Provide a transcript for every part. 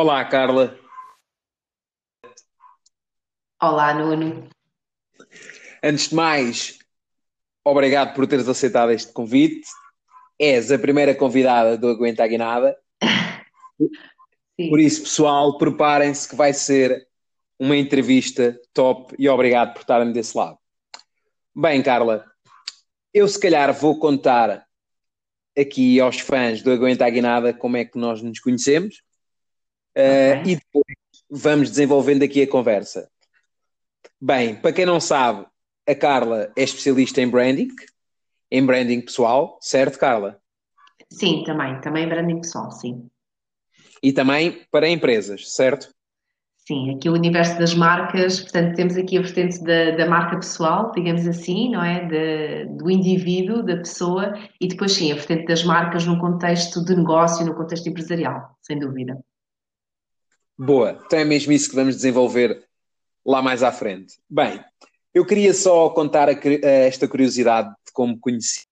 Olá, Carla. Olá, Nuno. Antes de mais, obrigado por teres aceitado este convite. És a primeira convidada do Aguenta a Guinada. Sim. Por isso, pessoal, preparem-se que vai ser uma entrevista top e obrigado por estarem desse lado. Bem, Carla, eu se calhar vou contar aqui aos fãs do Aguenta a Guinada como é que nós nos conhecemos uh, Ok. e depois vamos desenvolvendo aqui a conversa. Bem, para quem não sabe, a Carla é especialista em branding, em branding pessoal, certo, Carla? Sim, também, também branding pessoal, sim. E também para empresas, certo? Sim, aqui o universo das marcas, portanto, temos aqui a vertente da, da marca pessoal, digamos assim, não é? De- do indivíduo, da pessoa, e depois sim, a vertente das marcas num contexto de negócio, no contexto empresarial, sem dúvida. Boa, então é mesmo isso que vamos desenvolver lá mais à frente. Bem, eu queria só contar a a esta curiosidade de como conheci.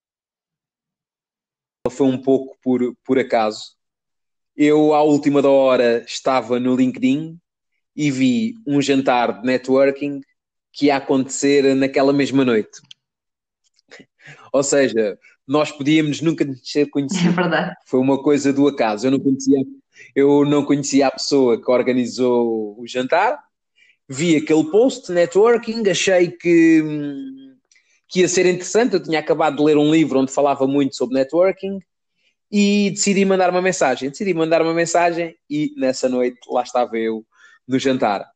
Foi um pouco por, por acaso. Eu, à última da hora, estava no LinkedIn e vi um jantar de networking que ia acontecer naquela mesma noite. Ou seja, nós podíamos nunca nos ter É conhecido. verdade. Foi uma coisa do acaso. Eu não conhecia, eu não conhecia a pessoa que organizou o jantar. Vi aquele post networking, achei que, hum, que ia ser interessante. Eu tinha acabado de ler um livro onde falava muito sobre networking e decidi mandar uma mensagem. Decidi mandar uma mensagem e nessa noite lá estava eu no jantar.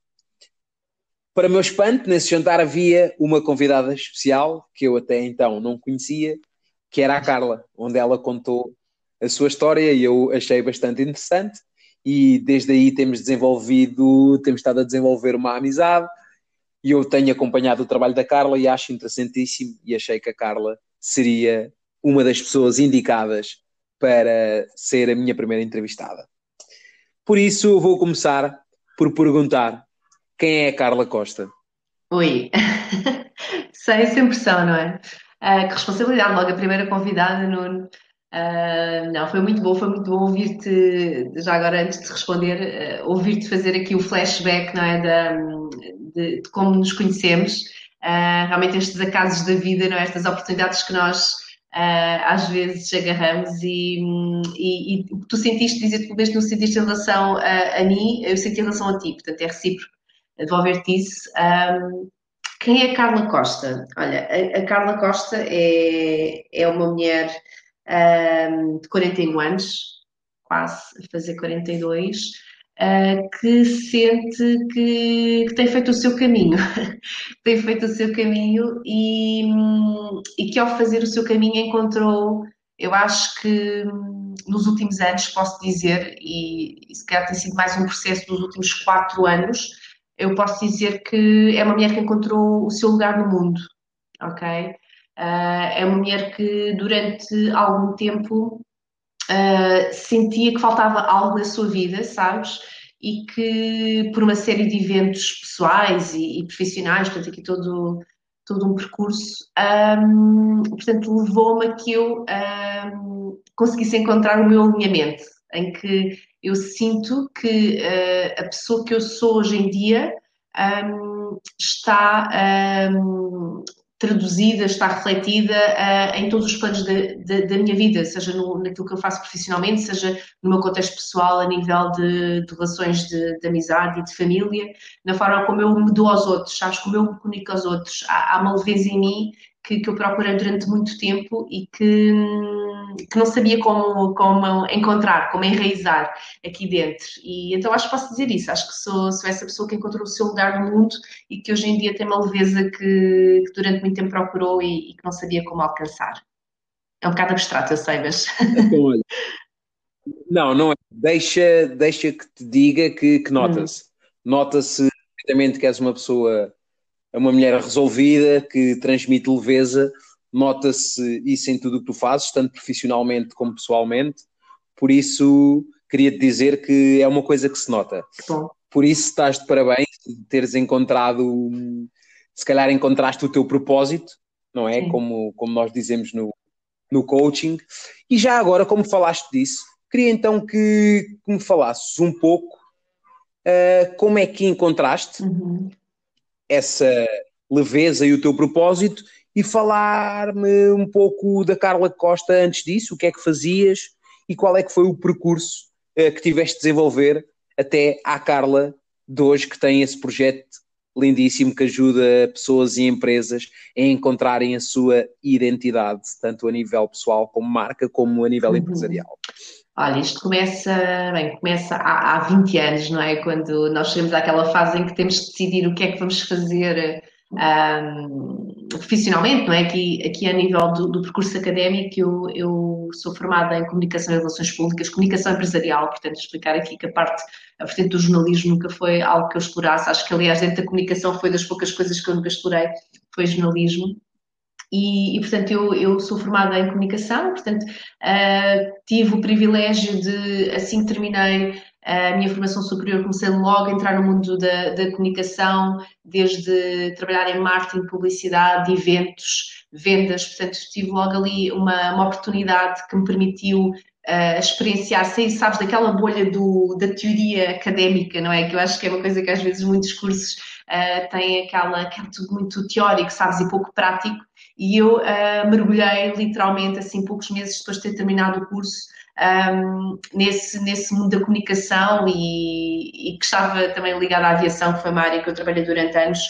Para meu espanto, nesse jantar havia uma convidada especial que eu até então não conhecia, que era a Carla, onde ela contou a sua história e eu achei bastante interessante. E desde aí temos desenvolvido, temos estado a desenvolver uma amizade e eu tenho acompanhado o trabalho da Carla e acho interessantíssimo e achei que a Carla seria uma das pessoas indicadas para ser a minha primeira entrevistada. Por isso, vou começar por perguntar quem é a Carla Costa? Oi, sem, sem pressão, não é? Ah, que responsabilidade, logo a primeira convidada, Nuno. Ah, não, foi muito bom, foi muito bom ouvir-te, já agora antes de responder, ah, ouvir-te fazer aqui o flashback, não é, da, de, de como nos conhecemos. Ah, realmente estes acasos da vida, não é, estas oportunidades que nós às vezes agarramos e, e, e o que tu sentiste, dizer que mesmo não sentiste em relação a, a mim, eu senti em relação a ti, portanto é recíproco devolver-te isso. Um, quem é a Carla Costa? Olha, a, a Carla Costa é, é uma mulher um, de 41 anos, quase a fazer 42, uh, que sente que, que tem feito o seu caminho, tem feito o seu caminho e, e que ao fazer o seu caminho encontrou, eu acho que nos últimos anos, posso dizer, e, e se calhar tem sido mais um processo dos últimos quatro anos, eu posso dizer que é uma mulher que encontrou o seu lugar no mundo, ok? Ah, é uma mulher que durante algum tempo ah, sentia que faltava algo na sua vida, sabes? E que por uma série de eventos pessoais e, e profissionais, portanto aqui todo, todo um percurso, ahm, portanto levou-me a que eu ahm, conseguisse encontrar o meu alinhamento, em que eu sinto que uh, a pessoa que eu sou hoje em dia um, está um, traduzida, está refletida uh, em todos os planos da, da, da minha vida, seja no, naquilo que eu faço profissionalmente, seja no meu contexto pessoal, a nível de, de relações de, de, amizade e de família, na forma como eu me dou aos outros, sabes, como eu me comunico aos outros. Há, há uma leveza em mim que, que eu procurei durante muito tempo e que, que não sabia como, como encontrar, como enraizar aqui dentro. E então acho que posso dizer isso. Acho que sou, sou essa pessoa que encontrou o seu lugar no mundo e que hoje em dia tem uma leveza que, que durante muito tempo procurou e, e, que não sabia como alcançar. É um bocado abstrato, eu sei, mas. Então, olha, não, não é. Deixa, deixa que te diga que, que nota-se. Hum. Nota-se perfeitamente que és uma pessoa é uma mulher resolvida, que transmite leveza, nota-se isso em tudo o que tu fazes, tanto profissionalmente como pessoalmente, por isso queria te dizer que é uma coisa que se nota. Bom. Por isso estás de parabéns de teres encontrado, se calhar encontraste o teu propósito, não é? Como, como nós dizemos no, no coaching. E já agora, como falaste disso, queria então que, que me falasses um pouco uh, como é que encontraste uhum. Essa leveza e o teu propósito e falar-me um pouco da Carla Costa antes disso, o que é que fazias e qual é que foi o percurso uh, que tiveste de desenvolver até à Carla de hoje que tem esse projeto lindíssimo que ajuda pessoas e empresas a encontrarem a sua identidade, tanto a nível pessoal como marca, como a nível uhum. empresarial. Olha, isto começa, bem, começa há, há 20 anos, não é? Quando nós chegamos àquela fase em que temos de decidir o que é que vamos fazer um, profissionalmente, não é? Aqui, aqui a nível do, do percurso académico, eu, eu, sou formada em Comunicação e Relações Públicas, Comunicação Empresarial, portanto, explicar aqui que a parte, a vertente do jornalismo nunca foi algo que eu explorasse, acho que aliás dentro da comunicação foi das poucas coisas que eu nunca explorei, foi jornalismo. E, e, portanto, eu, eu, sou formada em comunicação, portanto, uh, tive o privilégio de, assim que terminei a minha formação superior, comecei logo a entrar no mundo da, da comunicação, desde trabalhar em marketing, publicidade, eventos, vendas, portanto, tive logo ali uma, uma oportunidade que me permitiu uh, experienciar, sair, sabes, daquela bolha do, da teoria académica, não é? Que eu acho que é uma coisa que às vezes muitos cursos uh, têm aquela, tudo muito teórico, sabes, e pouco prático, e eu uh, mergulhei literalmente, assim, poucos meses depois de ter terminado o curso, um, nesse, nesse mundo da comunicação e, e, que estava também ligada à aviação, que foi uma área que eu trabalhei durante anos,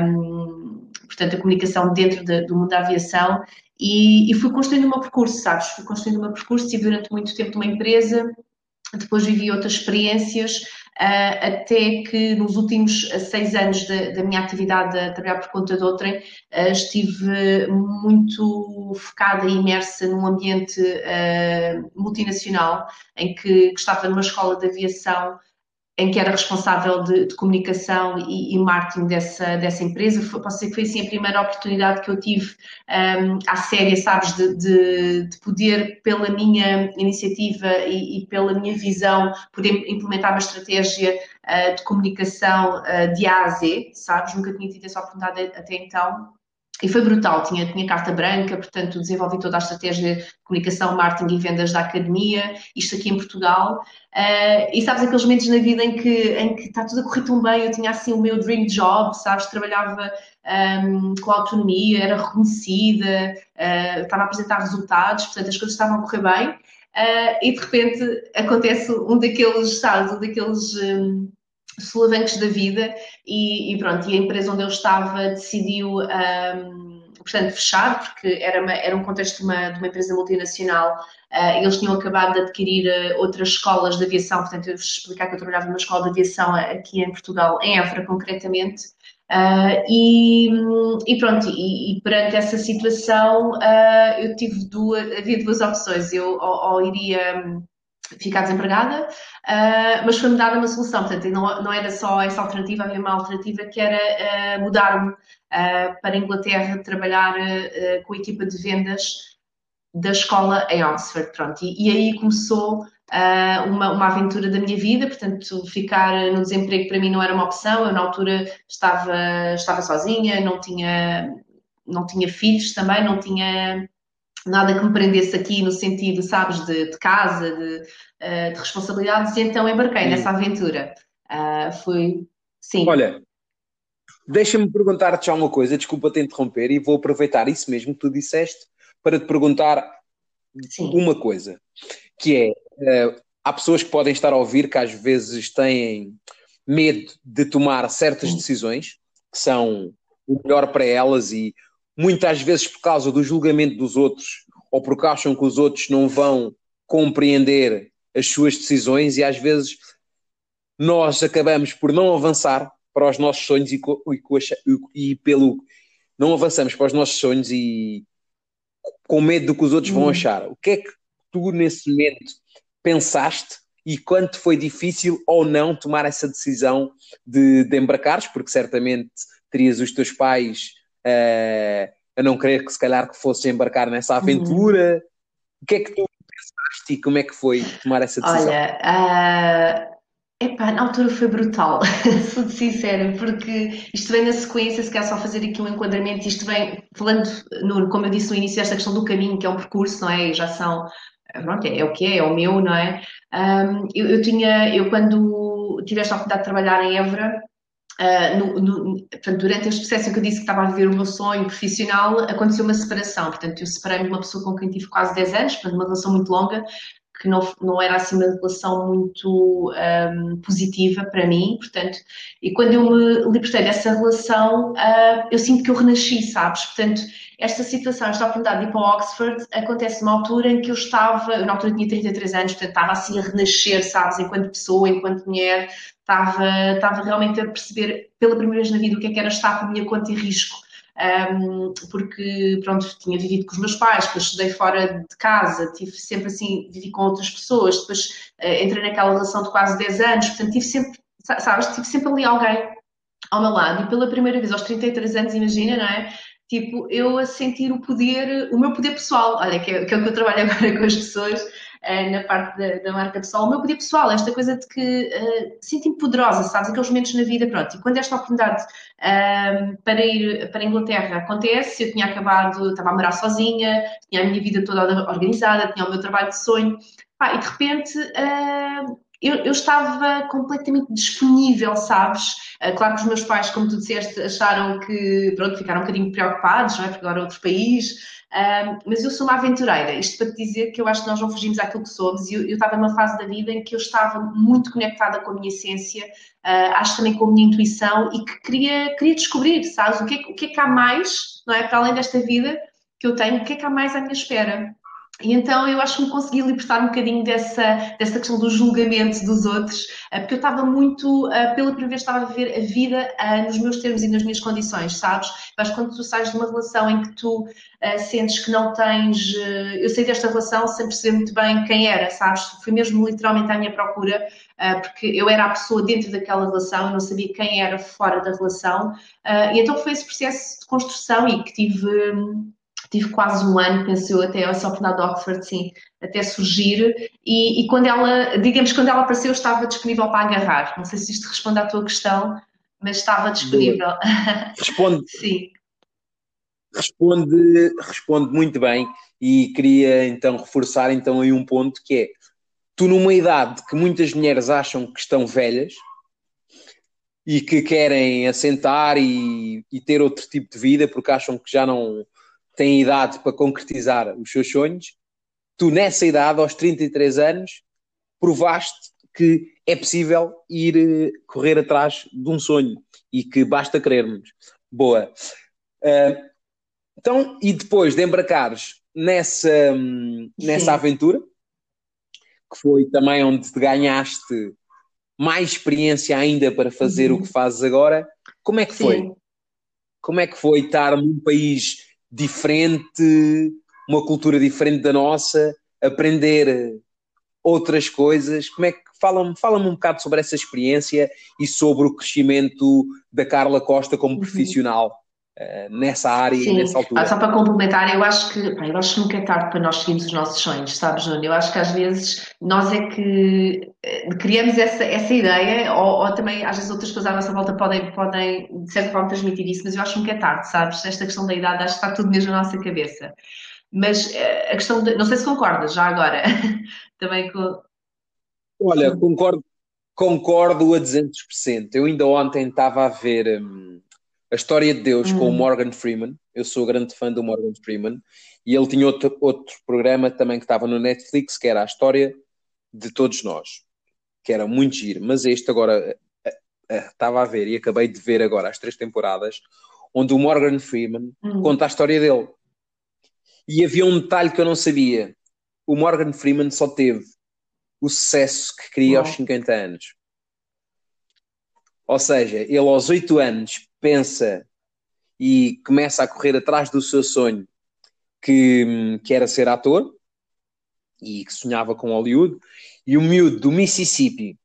um, portanto, a comunicação dentro de, do mundo da aviação, e, e, fui construindo o meu percurso, sabes? Fui construindo o meu percurso, estive durante muito tempo numa empresa, depois vivi outras experiências, uh, até que nos últimos uh, seis anos da, minha atividade a trabalhar por conta de outrem, uh, estive muito focada e imersa num ambiente multinacional, em que, que estava numa escola de aviação em que era responsável de, de comunicação e, e, marketing dessa, dessa empresa. Foi, posso dizer que foi assim a primeira oportunidade que eu tive um, à séria, sabes, de, de, de, poder, pela minha iniciativa e, e, pela minha visão, poder implementar uma estratégia uh, de comunicação uh, de A a Z, sabes? Nunca tinha tido essa oportunidade até então. E foi brutal, tinha, tinha carta branca, portanto desenvolvi toda a estratégia de comunicação, marketing e vendas da academia, isto aqui em Portugal. Uh, e sabes aqueles momentos na vida em que, em que está tudo a correr tão bem, eu tinha assim o meu dream job, sabes, trabalhava um, com autonomia, era reconhecida, uh, estava a apresentar resultados, portanto as coisas estavam a correr bem. Uh, e de repente acontece um daqueles, sabes, um daqueles... Um, solavancos da vida e, e, pronto, e a empresa onde eu estava decidiu, um, portanto, fechar, porque era, uma, era um contexto de uma, de uma empresa multinacional, uh, eles tinham acabado de adquirir uh, outras escolas de aviação, portanto, eu vos explicar que eu trabalhava numa escola de aviação aqui em Portugal, em Évora concretamente, uh, e, e, pronto, e, e, perante essa situação eu tive duas, havia duas opções, eu ou, ou iria ficar desempregada, uh, mas foi-me dada uma solução, portanto, não, não era só essa alternativa, havia uma alternativa que era uh, mudar-me uh, para a Inglaterra, trabalhar com a equipa de vendas da escola em Oxford, pronto, e, e aí começou uma, uma aventura da minha vida, portanto, ficar no desemprego para mim não era uma opção, eu na altura estava, estava sozinha, não tinha, não tinha filhos também, não tinha nada que me prendesse aqui no sentido, sabes, de, de casa, de, uh, de, responsabilidades, e então embarquei nessa aventura. Uh, foi, sim. Olha, deixa-me perguntar-te já uma coisa, desculpa te interromper, e vou aproveitar isso mesmo que tu disseste para te perguntar sim. uma coisa, que é, uh, há pessoas que podem estar a ouvir que às vezes têm medo de tomar certas sim. decisões que são o melhor para elas e muitas vezes por causa do julgamento dos outros ou porque acham que os outros não vão compreender as suas decisões e às vezes nós acabamos por não avançar para os nossos sonhos e, e, e pelo não avançamos para os nossos sonhos e com medo do que os outros vão hum. achar. O que é que tu nesse momento pensaste e quanto foi difícil ou não tomar essa decisão de, de embarcares, porque certamente terias os teus pais uh, a não querer que se calhar que fosse embarcar nessa aventura. Uhum. O que é que tu pensaste e como é que foi tomar essa decisão? Olha, uh, epá, na altura foi brutal, sou sincera, porque isto vem na sequência, se quer só fazer aqui um enquadramento, isto vem, falando, no, como eu disse no início, esta questão do caminho, que é um percurso, não é? E já são, pronto, é, é o que é, é o meu, não é? Um, eu, eu tinha, eu quando quando tiveste a oportunidade de trabalhar em Évora, Uh, no, no, portanto, durante este processo em que eu disse que estava a viver o meu sonho profissional, aconteceu uma separação. Portanto, eu separei-me de uma pessoa com quem tive quase 10 anos, portanto, uma relação muito longa, que não, não era assim uma relação muito um, positiva para mim, portanto, e quando eu me libertei dessa relação, uh, eu sinto que eu renasci, sabes? Portanto, esta situação, esta oportunidade de ir para Oxford, acontece numa altura em que eu estava, eu na altura tinha 33 anos, portanto, estava assim a renascer, sabes? Enquanto pessoa, enquanto mulher, estava, estava realmente a perceber pela primeira vez na vida o que é que era estar por minha conta e risco um, porque, pronto, tinha vivido com os meus pais, depois estudei fora de casa, tive sempre assim, vivi com outras pessoas, depois uh, entrei naquela relação de quase 10 anos, portanto, tive sempre, sabes, tive sempre ali alguém ao meu lado, e pela primeira vez aos 33 anos, imagina, não é? Tipo, eu a sentir o poder, o meu poder pessoal, olha, que é, que é o que eu trabalho agora com as pessoas, uh, na parte da, da, marca pessoal, o meu poder pessoal, esta coisa de que uh, sinto-me poderosa, sabes, aqueles momentos na vida, pronto, e quando esta oportunidade uh, para ir para a Inglaterra acontece, eu tinha acabado, estava a morar sozinha, tinha a minha vida toda organizada, tinha o meu trabalho de sonho, pá, e de repente eu, eu, estava completamente disponível, sabes? claro que os meus pais, como tu disseste, acharam que, pronto, ficaram um bocadinho preocupados, não é? Porque agora é outro país, um, mas eu sou uma aventureira, isto para te dizer que eu acho que nós não fugimos àquilo que somos. Eu, eu estava numa fase da vida em que eu estava muito conectada com a minha essência, uh, acho também com a minha intuição e que queria, queria descobrir, sabes, o que, é, o que é que há mais, não é? Para além desta vida que eu tenho, o que é que há mais à minha espera. E então eu acho que me consegui libertar um bocadinho dessa, dessa questão do julgamento dos outros, eh, porque eu estava muito, eh, pela primeira vez, estava a viver a vida eh, nos meus termos e nas minhas condições, sabes? Mas quando tu sais de uma relação em que tu sentes que não tens. eu saí desta relação sem perceber muito bem quem era, sabes? Fui mesmo literalmente à minha procura, porque eu era a pessoa dentro daquela relação, eu não sabia quem era fora da relação, e então foi esse processo de construção e que tive tive quase um ano, penso eu, até essa oportunidade de Oxford, sim, até surgir, e, e, quando ela, digamos, quando ela apareceu, eu estava disponível para agarrar. Não sei se isto responde à tua questão, mas estava disponível. Responde. sim. Responde, responde muito bem e queria então reforçar então aí um ponto que é tu numa idade que muitas mulheres acham que estão velhas e que querem assentar e, e ter outro tipo de vida porque acham que já não têm idade para concretizar os seus sonhos, tu nessa idade, aos 33 anos, provaste que é possível ir eh, correr atrás de um sonho e que basta querermos. Boa. Uh, então, e depois de embarcares nessa, nessa aventura, que foi também onde te ganhaste mais experiência ainda para fazer uhum. o que fazes agora, como é que Sim. foi? Como é que foi estar num país diferente, uma cultura diferente da nossa, aprender outras coisas. Como é que fala-me fala um bocado sobre essa experiência e sobre o crescimento da Carla Costa como uhum. profissional nessa área Sim. e nessa altura? Ah, só para complementar, eu acho que pá, eu acho que nunca é tarde para nós seguirmos os nossos sonhos, sabes, Júnior? Eu acho que às vezes nós é que eh, criamos essa, essa ideia, ou, ou, também às vezes outras pessoas à nossa volta podem, podem de certa forma transmitir isso, mas eu acho que nunca é tarde, sabes? Esta questão da idade acho que está tudo mesmo na nossa cabeça. Mas eh, a questão de, não sei se concordas já agora, também com. Olha, concordo, concordo a 200%. Eu ainda ontem estava a ver hum, a História de Deus hum. com o hum. Morgan Freeman. Eu sou grande fã do Morgan Freeman. E ele tinha outro, outro programa também que estava no Netflix, que era a História de Todos Nós, que era muito giro. Mas este agora eh, eh, estava a ver e acabei de ver agora as três temporadas, onde o Morgan Freeman hum. conta a história dele. E havia um detalhe que eu não sabia. O Morgan Freeman só teve o sucesso que queria aos 50 anos. Ou seja, ele aos 8 anos pensa e começa a correr atrás do seu sonho, que, que era ser ator e que sonhava com Hollywood. E o miúdo do Mississippi,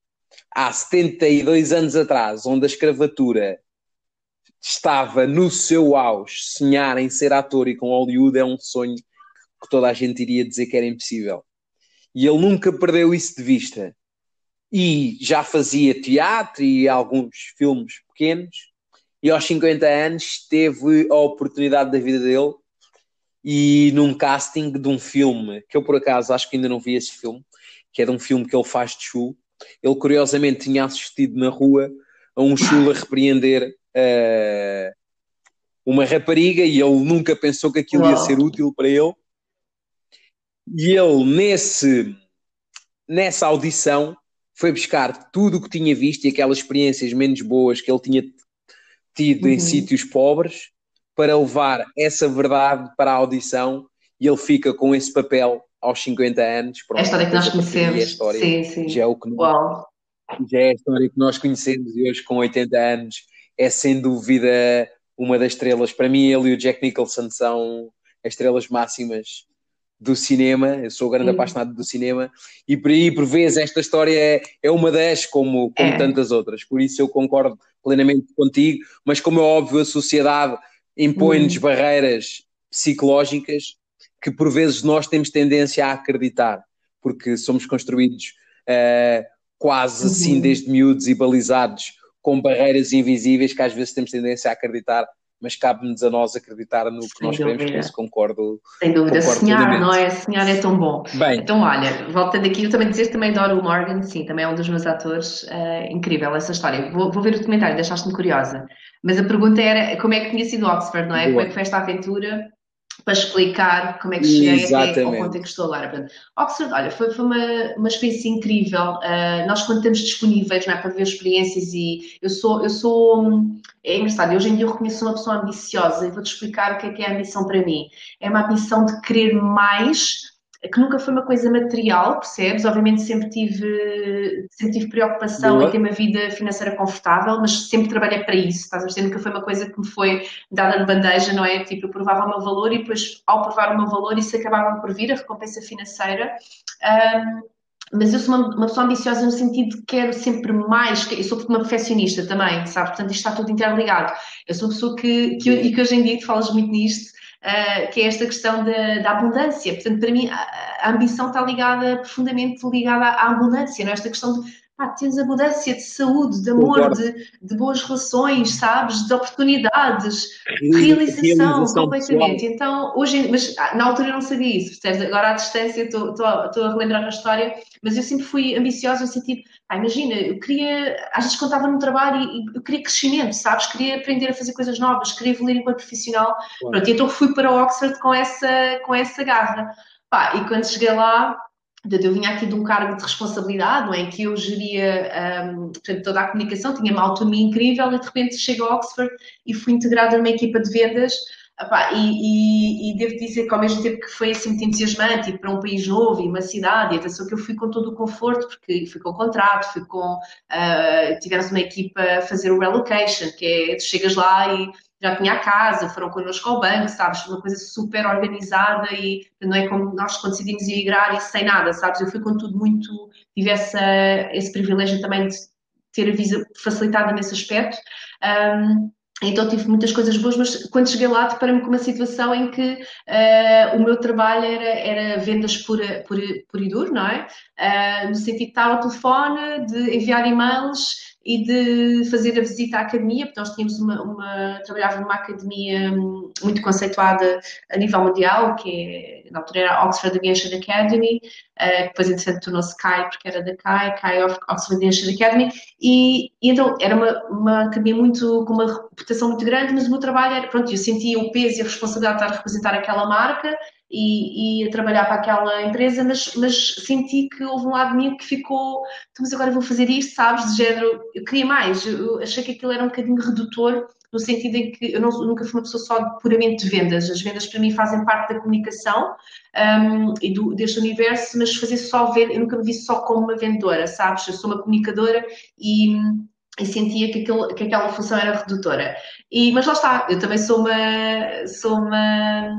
há 72 anos atrás, onde a escravatura estava no seu auge, sonhar em ser ator e com Hollywood é um sonho que toda a gente iria dizer que era impossível. E ele nunca perdeu isso de vista. E já fazia teatro e alguns filmes pequenos. E aos 50 anos teve a oportunidade da vida dele e num casting de um filme que eu por acaso acho que ainda não vi esse filme, que é de um filme que ele faz de chu, ele curiosamente tinha assistido na rua a um chulo a repreender uh, uma rapariga e ele nunca pensou que aquilo Uau. ia ser útil para ele. E ele, nesse, nessa audição, foi buscar tudo o que tinha visto e aquelas experiências menos boas que ele tinha tido uhum. em sítios pobres para levar essa verdade para a audição e ele fica com esse papel aos 50 anos. Pronto, é a história que nós conhecemos. História, sim, sim. Já é, o que nós, já é a história que nós conhecemos e hoje com 80 anos é sem dúvida uma das estrelas. Para mim, ele e o Jack Nicholson são as estrelas máximas do cinema. Eu sou grande Sim. apaixonado do cinema e por aí, por vezes, esta história é, é uma das, como, como é. tantas outras. Por isso eu concordo plenamente contigo, mas como é óbvio, a sociedade impõe-nos hum. barreiras psicológicas que por vezes nós temos tendência a acreditar, porque somos construídos uh, quase uhum. assim desde miúdos e balizados com barreiras invisíveis que às vezes temos tendência a acreditar, mas cabe-nos a nós acreditar no que Sem nós dúvida. queremos, por isso concordo. Sem dúvida, concordo sonhar, não é? Sonhar é tão bom. Bem, então, olha, voltando aqui, eu também dizer também adoro o Morgan, sim, também é um dos meus atores, uh, incrível essa história. Vou, vou ver o documentário, deixaste-me curiosa. Mas a pergunta era como é que tinha sido Oxford, não é? Boa. Como é que foi esta aventura? Para explicar como é que cheguei até ao ponto em que estou agora. Portanto, Oxford, olha, foi, foi uma, uma experiência incrível. Uh, nós, quando estamos disponíveis não é, para ver experiências, e eu sou, eu sou, é engraçado, hoje em dia eu reconheço uma pessoa ambiciosa e vou-te explicar o que é que é a ambição para mim. É uma ambição de querer mais que nunca foi uma coisa material, percebes? Obviamente sempre tive, sempre tive preocupação Boa. em ter uma vida financeira confortável, mas sempre trabalhei para isso, estás a dizer? Nunca foi uma coisa que me foi dada de bandeja, não é? Tipo, eu provava o meu valor e depois, ao provar o meu valor, isso acabava por vir, a recompensa financeira. Um, mas eu sou uma, uma, pessoa ambiciosa no sentido de que quero sempre mais, eu sou uma perfeccionista também, sabe? Portanto, isto está tudo interligado. Eu sou uma pessoa que, que, e que hoje em dia, tu falas muito nisto, uh, que é esta questão da, da, abundância. Portanto, para mim, a, a, ambição está ligada, profundamente ligada à abundância, não é? Esta questão de pá, tens abundância de saúde, de amor, de, de, boas relações, sabes? De oportunidades, realização, realização completamente. Pessoal. Então, hoje, mas ah, na altura eu não sabia isso, percebes? Agora à distância estou, a relembrar a história, mas eu sempre fui ambiciosa no sentido, ah, imagina, eu queria, às vezes estava no trabalho, e, eu queria crescimento, sabes? Queria aprender a fazer coisas novas, queria evoluir enquanto profissional. Claro. Pronto, então fui para o Oxford com essa, com essa garra. Pá, e quando cheguei lá, eu vinha aqui de um cargo de responsabilidade, não é? Em que eu geria um, portanto, toda a comunicação, tinha uma autonomia incrível e de repente chego a Oxford e fui integrada numa equipa de vendas. Epá, e, e, e, devo dizer que ao mesmo tempo que foi assim muito entusiasmante para um país novo e uma cidade, e atenção que eu fui com todo o conforto, porque fui com o contrato, fui com. Uh, tivemos uma equipa a fazer o relocation, que é tu chegas lá e já tinha a casa, foram connosco ao banco, sabes? Uma coisa super organizada e não é como nós quando decidimos emigrar e sem nada, sabes? Eu fui com tudo muito, tive essa, esse privilégio também de ter visa facilitada nesse aspecto. Um, então tive muitas coisas boas, mas quando cheguei lá deparei-me com uma situação em que uh, o meu trabalho era, era vendas por, por, por e não é? Uh, no sentido de estar ao telefone, de enviar e-mails e de fazer a visita à academia, porque nós tínhamos uma, uma trabalhava numa academia hum, muito conceituada a nível mundial, que é, na altura era Oxford Aviation Academy, uh, depois entretanto tornou-se CAI, porque era da CAI, CAI Oxford Aviation Academy, e, e, então era uma, uma academia muito, com uma reputação muito grande, mas o meu trabalho era, pronto, eu sentia o peso e a responsabilidade de estar a representar aquela marca, e, e, a trabalhar para aquela empresa, mas, mas, senti que houve um lado de mim que ficou, então, mas agora vou fazer isto, sabes, de género, eu queria mais, eu achei que aquilo era um bocadinho redutor, no sentido em que eu não, nunca fui uma pessoa só puramente de vendas, as vendas para mim fazem parte da comunicação um, e do, deste universo, mas fazer só venda, eu nunca me vi só como uma vendedora, sabes, eu sou uma comunicadora e e sentia que, aquele, que aquela função era redutora. E, mas lá está, eu também sou uma, sou uma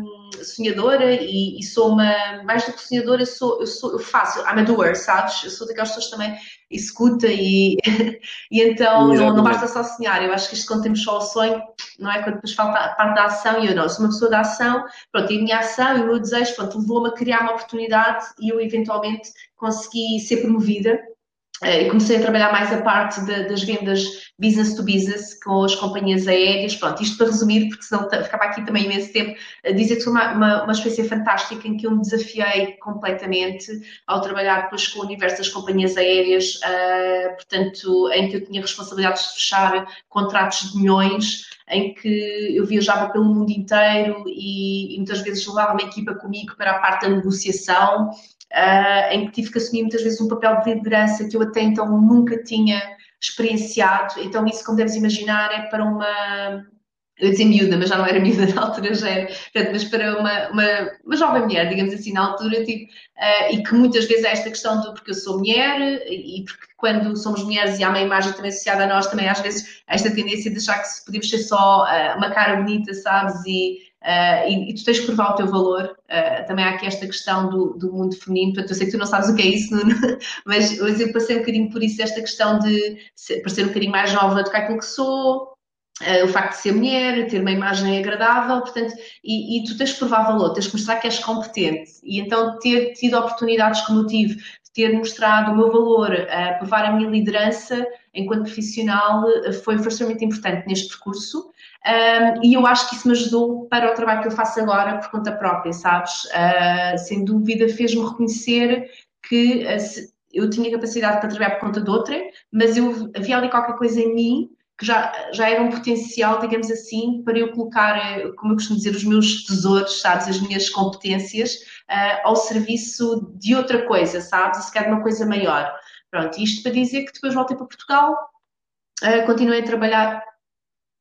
sonhadora e, e, sou uma, mais do que sonhadora, eu, sou, eu, sou, eu faço, I'm a doer, sabes? Eu sou daquelas pessoas que também executa e, e então não, não, basta só sonhar. Eu acho que isto quando temos só o sonho, não é? Quando depois falta a parte da ação e eu não, sou uma pessoa da ação, pronto, e a minha ação e o meu desejo, pronto, levou-me a criar uma oportunidade e eu eventualmente consegui ser promovida e comecei a trabalhar mais a parte de, das vendas business to business com as companhias aéreas. Pronto, isto para resumir, porque senão ficava aqui também imenso tempo, dizer que foi uma, uma, uma experiência fantástica em que eu me desafiei completamente ao trabalhar depois com o universo das companhias aéreas, uh, portanto, em que eu tinha responsabilidades de fechar contratos de milhões, em que eu viajava pelo mundo inteiro e, e muitas vezes levava uma equipa comigo para a parte da negociação uh, em que tive que assumir muitas vezes um papel de liderança que eu até então nunca tinha experienciado. Então, isso, como deves imaginar, é para uma. Eu ia dizer miúda, mas já não era miúda na altura, já era, portanto, mas para uma, uma, uma jovem mulher, digamos assim, na altura, tipo, uh, e que muitas vezes é esta questão do porque eu sou mulher e porque quando somos mulheres e há uma imagem também associada a nós, também às vezes esta tendência de achar que podemos ser só uh, uma cara bonita, sabes, e Uh, e, e, tu tens que provar o teu valor. Uh, também há aqui esta questão do, do, mundo feminino, portanto, eu sei que tu não sabes o que é isso, Nuno, mas, mas eu passei um bocadinho por isso, esta questão de ser, parecer um bocadinho mais jovem do que aquilo que sou, uh, o facto de ser mulher, ter uma imagem agradável, portanto, e, e, tu tens que provar valor, tens que mostrar que és competente. E então ter tido oportunidades como eu tive, ter mostrado o meu valor, provar a minha liderança enquanto profissional, foi, foi extremamente importante neste percurso. Um, e eu acho que isso me ajudou para o trabalho que eu faço agora por conta própria, sabes? Uh, sem dúvida fez-me reconhecer que uh, eu tinha capacidade para trabalhar por conta de outra, mas eu, havia ali qualquer coisa em mim que já, já era um potencial, digamos assim, para eu colocar, eh, como eu costumo dizer, os meus tesouros, sabes, as minhas competências uh, ao serviço de outra coisa, sabes? Se quer de uma coisa maior. Pronto, isto para dizer que depois voltei para Portugal, uh, continuei a trabalhar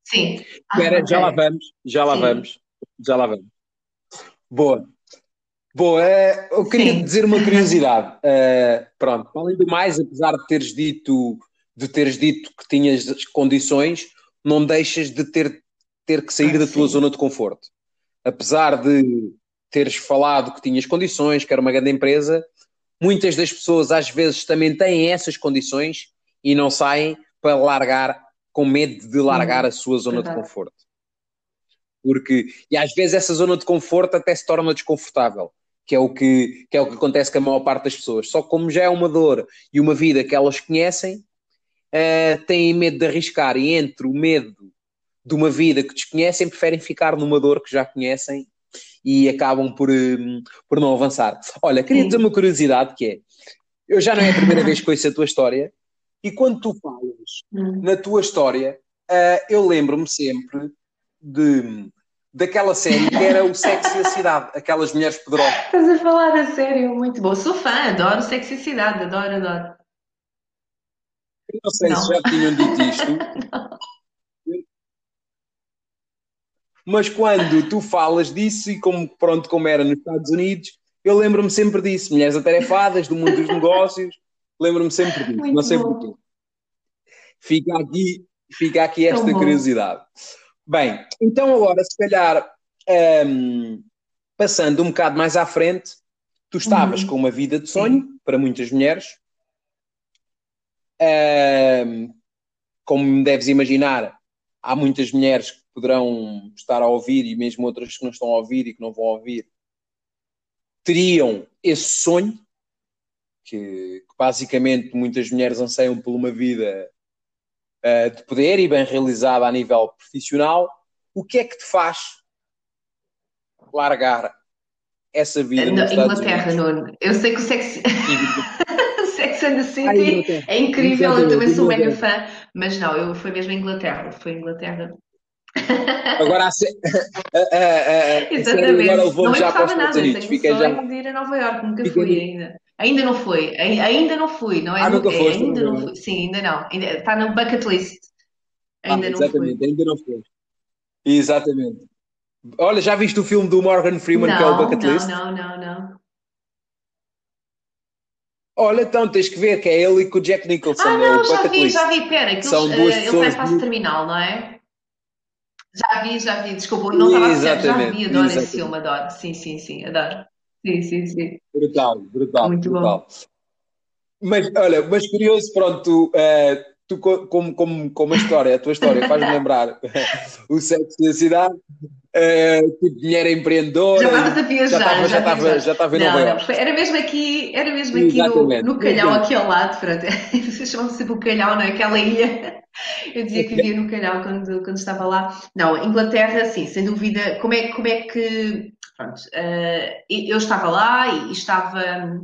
Sim. Espera, ah, já lá vamos, já lá Sim. vamos, já lá vamos. Boa. Boa, uh, eu queria Sim. dizer uma curiosidade. Uh, pronto, além do mais, apesar de teres dito de teres dito que tinhas as condições, não deixas de ter, ter que sair ah, da tua zona de conforto. Apesar de teres falado que tinhas condições, que era uma grande empresa, muitas das pessoas às vezes também têm essas condições e não saem para largar com medo de largar uhum. a sua zona Verdade. de conforto. Porque, e às vezes essa zona de conforto até se torna desconfortável, que é o que, que, é o que acontece com a maior parte das pessoas. Só que como já é uma dor e uma vida que elas conhecem, uh, têm medo de arriscar e entre o medo de uma vida que desconhecem, preferem ficar numa dor que já conhecem e acabam por, um, por não avançar. Olha, queria dizer uma curiosidade que é, eu já não é a primeira vez que ouço a tua história, e quando tu falas hum. na tua história, uh, eu lembro-me sempre de, daquela série que era o Sexo e a Cidade, aquelas mulheres poderosas. Estás a falar a sério, muito bom. Sou fã, adoro Sexo e a Cidade, adoro, adoro. Eu não sei não. se já tinham dito isto. Mas quando tu falas disso, e como, pronto, como era nos Estados Unidos, eu lembro-me sempre disso, mulheres atarefadas, do mundo dos negócios, Lembro-me sempre disso, Muito não sei porquê. Fica aqui, fica aqui esta curiosidade. Bem, então agora, se calhar, um, passando um bocado mais à frente, tu estavas uhum. com uma vida de sonho Sim. para muitas mulheres. Um, como deves imaginar, há muitas mulheres que poderão estar a ouvir e mesmo outras que não estão a ouvir e que não vão ouvir, teriam esse sonho que, que basicamente muitas mulheres anseiam por uma vida uh, de poder e bem realizada a nível profissional, o que é que te faz largar essa vida na Inglaterra, Nuno. Eu sei que o Sex, Sex and the City é incrível, eu também sou mega fã, mas não, eu fui mesmo a Inglaterra, foi Inglaterra. Agora a, a, a, Exatamente. Agora levou já para os Estados Unidos. Fiquei já... de ir a Nova York, nunca Fiquei... fui ainda. Ainda não foi, ainda não fui, não é? Ah, nunca foste, ainda não, fui, sim, ainda não. Ainda, está no bucket list. Ainda ah, não exatamente, fui. ainda não foi. Exatamente. Olha, já viste o filme do Morgan Freeman não, que é o Bucket não, List? Não, não, não. Olha, então tens que ver que é ele e com o Jack Nicholson. Ah, não, já vi, já vi, pera, que São duas uh, ele vai para a terminal, não é? Já vi, já vi, desculpa, não estava a já vi, adoro esse filme, adoro. Sim, sim, sim, adoro. Sim, sim, sim. Brutal, brutal. Muito brutal. bom. Mas olha, mas curioso, pronto, uh, tu, como, como, como a história, a tua história faz-me lembrar o sexo da cidade, tipo dinheiro empreendedor. Já estavas a viajar. Já estava já estava em Nova York. Era mesmo aqui, era mesmo aqui no, no Calhau, aqui ao lado, pronto. Vocês chamam sempre o Calhau, não é? Aquela ilha. Eu dizia que vivia no Calhau quando, quando estava lá. Não, Inglaterra, sim, sem dúvida. Como é, como é que. Pronto, uh, eu estava lá e estava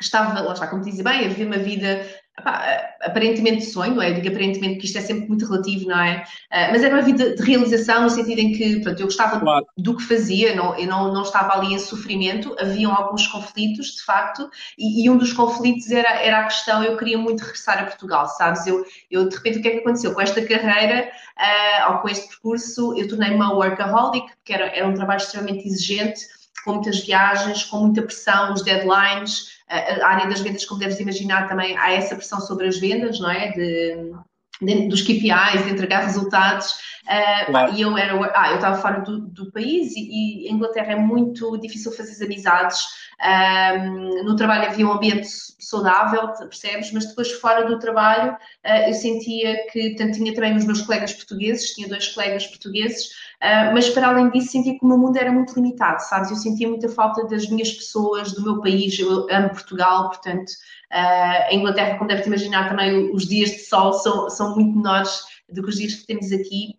estava, lá está, como dizia bem, a viver uma vida aparentemente sonho, é? Eu digo aparentemente que isto é sempre muito relativo, não é? Uh, mas era uma vida de realização no sentido em que, pronto, eu gostava claro. do que fazia, não, eu não, não estava ali em sofrimento, haviam alguns conflitos, de facto, e, e, um dos conflitos era, era a questão, eu queria muito regressar a Portugal, sabes? Eu, eu de repente, o que é que aconteceu? Com esta carreira, uh, ou com este percurso, eu tornei-me uma workaholic, porque era, era um trabalho extremamente exigente, com muitas viagens, com muita pressão, os deadlines, a área das vendas, como deves imaginar, também há essa pressão sobre as vendas, não é? De, de, dos KPIs, de entregar resultados. Uh, claro. E eu era, ah, eu estava fora do, do país e, e, em Inglaterra é muito difícil fazer amizades. Um, no trabalho havia um ambiente saudável, percebes? Mas depois fora do trabalho uh, eu sentia que, portanto, tinha também os meus colegas portugueses, tinha dois colegas portugueses, uh, mas para além disso sentia que o meu mundo era muito limitado, sabes? Eu sentia muita falta das minhas pessoas, do meu país, eu amo Portugal, portanto, uh, em Inglaterra, como deves imaginar, também os dias de sol são, são muito menores do que os dias que temos aqui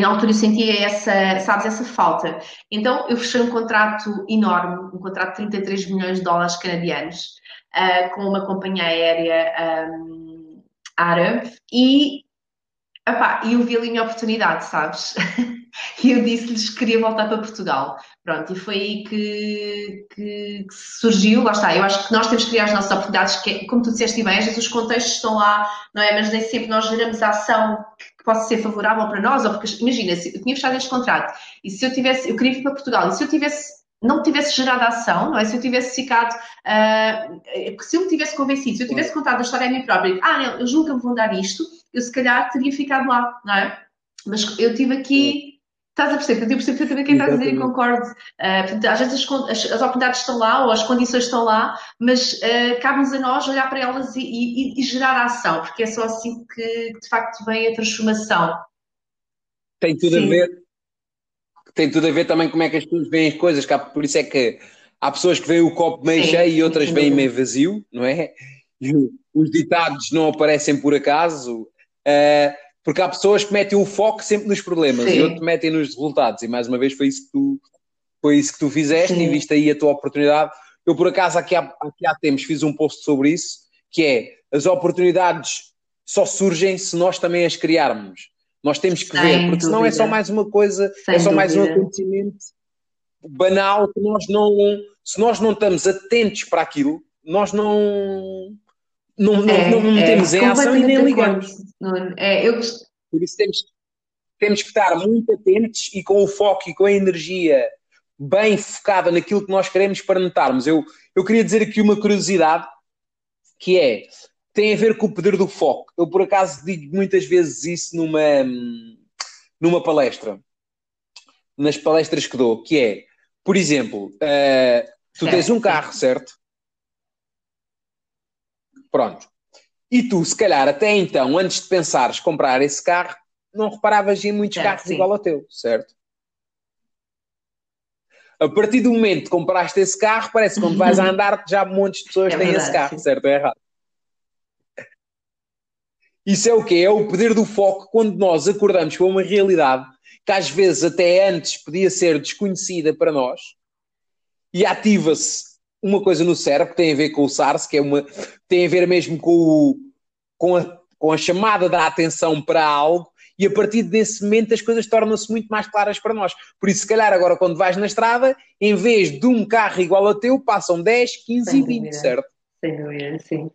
na altura eu sentia essa, sabes, essa falta. Então eu fechei um contrato enorme, um contrato de 33 milhões de dólares canadianos, uh, com uma companhia aérea um, árabe e eu vi ali a minha oportunidade, sabes? e eu disse-lhes que queria voltar para Portugal. Pronto, e foi aí que, que, que, surgiu, lá está, eu acho que nós temos que criar as nossas oportunidades, que, como tu disseste bem, às vezes os contextos estão lá, não é? Mas nem sempre nós geramos a ação que possa ser favorável para nós, ou porque, imagina, se eu tinha fechado este contrato, e se eu tivesse, eu queria vir para Portugal, e se eu tivesse não tivesse gerado ação, não é? Se eu tivesse ficado, uh, se eu me tivesse convencido, se eu tivesse contado a história a mim própria, ah, não, eu julgo que me vão dar isto, eu se calhar teria ficado lá, não é? Mas eu tive aqui Estás a perceber? Eu percebo perfeitamente quem está a dizer e concordo. Uh, portanto, às vezes as, as, as, oportunidades estão lá ou as condições estão lá, mas uh, cabe-nos a nós olhar para elas e, e, e, gerar a ação, porque é só assim que, de facto vem a transformação. Tem tudo Sim. a ver. Tem tudo a ver também como é que as pessoas veem as coisas, por isso é que há pessoas que veem o copo meio Sim. cheio e outras veem meio vazio, não é? Os ditados não aparecem por acaso. Uh, porque há pessoas que metem o foco sempre nos problemas Sim. e outros metem nos resultados. E mais uma vez foi isso que tu, foi isso que tu fizeste Sim. e viste aí a tua oportunidade. Eu, por acaso, aqui há, aqui há tempos fiz um post sobre isso, que é as oportunidades só surgem se nós também as criarmos. Nós temos que Sem ver, porque dúvida. senão é só mais uma coisa, Sem é só dúvida. mais um acontecimento banal que nós não, se nós não estamos atentos para aquilo, nós não não, não, é, não metemos é, em ação e nem ligamos. É, eu... Por isso temos, temos que estar muito atentos e com o foco e com a energia bem focada naquilo que nós queremos para notarmos. Eu, eu queria dizer aqui uma curiosidade que é tem a ver com o poder do foco. Eu por acaso digo muitas vezes isso numa, numa palestra, nas palestras que dou, que é, por exemplo, uh, tu tens um carro, certo? Pronto. E tu, se calhar, até então, antes de pensares comprar esse carro, não reparavas em muitos é, carros sim. igual ao teu, certo? A partir do momento que compraste esse carro, parece que quando vais a andar já montes de pessoas é têm verdade, esse carro, sim. certo é errado? Isso é o quê? É o poder do foco quando nós acordamos com uma realidade que às vezes até antes podia ser desconhecida para nós e ativa-se uma coisa no cérebro que tem a ver com o SARS, que é uma, tem a ver mesmo com, o, com, a, com a chamada da atenção para algo, e a partir desse momento as coisas tornam-se muito mais claras para nós. Por isso, se calhar, agora quando vais na estrada, em vez de um carro igual ao teu, passam 10, 15 Sem e 20, dúvida. certo? Sem dúvida, sim.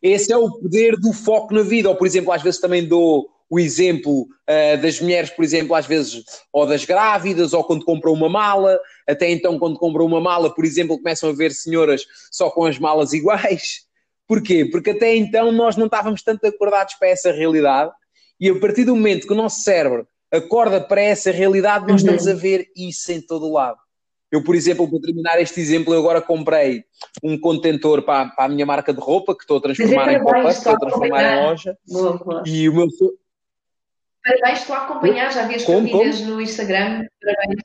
Esse é o poder do foco na vida. Ou, por exemplo, às vezes também dou o exemplo uh, das mulheres, por exemplo, às vezes, ou das grávidas, ou quando compram uma mala, até então, quando compram uma mala, por exemplo, começam a ver senhoras só com as malas iguais. Porquê? Porque até então nós não estávamos tanto acordados para essa realidade, e a partir do momento que o nosso cérebro acorda para essa realidade, nós uhum. estamos a ver isso em todo o lado. Eu, por exemplo, para terminar este exemplo, eu agora comprei um contentor para, para a minha marca de roupa, que estou a transformar em pop-up, estou a transformar em loja. Boa, boa. E o meu... Parabéns, estou a acompanhar, já vi as famílias no Instagram. Parabéns.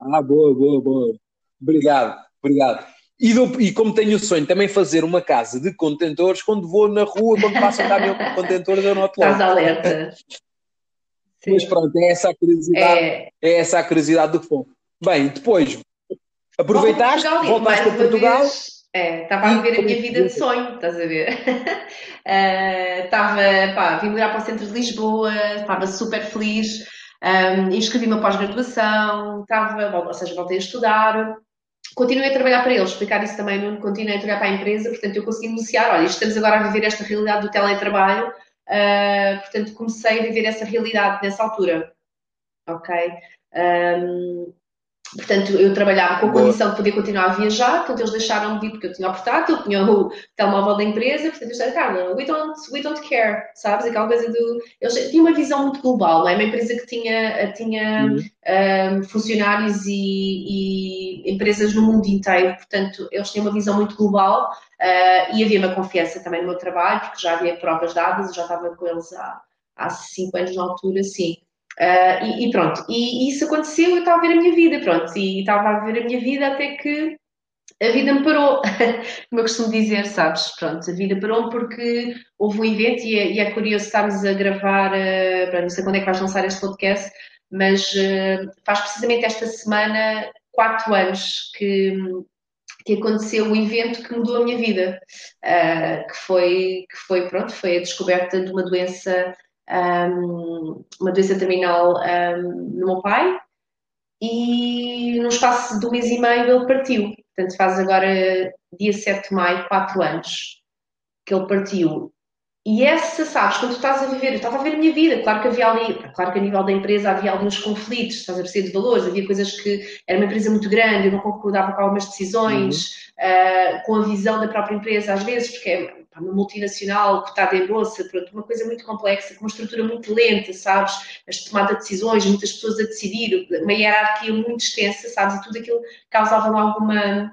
Ah, boa, boa, boa. Obrigado, obrigado. E, do, e, como tenho o sonho também fazer uma casa de contentores, quando vou na rua, quando passo a caminhão com contentores, eu noto logo. Estás alerta. Mas pronto, é essa a curiosidade, é, é essa a curiosidade do fogo. Bem, depois aproveitaste, voltaste para Portugal. Vez, é, estava a viver a minha vida de sonho, estás a ver? uh, estava, pá, vim morar para o centro de Lisboa, estava super feliz, um, inscrevi-me pós-graduação, estava, ou seja, voltei a estudar, continuei a trabalhar para eles, explicar isso também, não continuei a trabalhar para a empresa, portanto eu consegui negociar, olha, estamos agora a viver esta realidade do teletrabalho, uh, portanto comecei a viver essa realidade nessa altura, ok? Um, Portanto, eu trabalhava com a condição de poder continuar a viajar, portanto, eles deixaram-me vir porque eu tinha o portátil, tinha o telemóvel da empresa, portanto, eu disseram, Carla, we don't, we don't care, sabes? Aquela coisa do. Eles tinham uma visão muito global, não é? Uma empresa que tinha, tinha uhum. um, funcionários e, e, empresas no mundo inteiro, portanto, eles tinham uma visão muito global uh, e havia uma confiança também no meu trabalho, porque já havia provas dadas, eu já estava com eles há, há cinco anos na altura, sim. Uh, e, e, pronto, e, isso aconteceu, eu estava a ver a minha vida, pronto, e estava a ver a minha vida até que a vida me parou, como eu costumo dizer, sabes? Pronto, a vida parou-me porque houve um evento e é, e é curioso estarmos a gravar, uh, não sei quando é que vais lançar este podcast, mas uh, faz precisamente esta semana quatro anos que, que aconteceu um evento que mudou a minha vida, uh, que foi, que foi, pronto, foi a descoberta de uma doença um, uma doença terminal um, no meu pai e no espaço de um mês e meio ele partiu. Portanto, faz agora dia 7 de maio, 4 anos que ele partiu. E essa, sabes, quando tu estás a viver, eu estava a ver a minha vida, claro que havia ali, claro que a nível da empresa havia alguns conflitos, estás a perceber, de valores, havia coisas que, era uma empresa muito grande, eu não concordava com algumas decisões, uhum. uh, com a visão da própria empresa, às vezes, porque é uma multinacional cotada em bolsa, pronto, uma coisa muito complexa, com uma estrutura muito lenta, sabes? As tomadas de decisões, muitas pessoas a decidir, uma hierarquia muito extensa, sabes? E tudo aquilo causava alguma,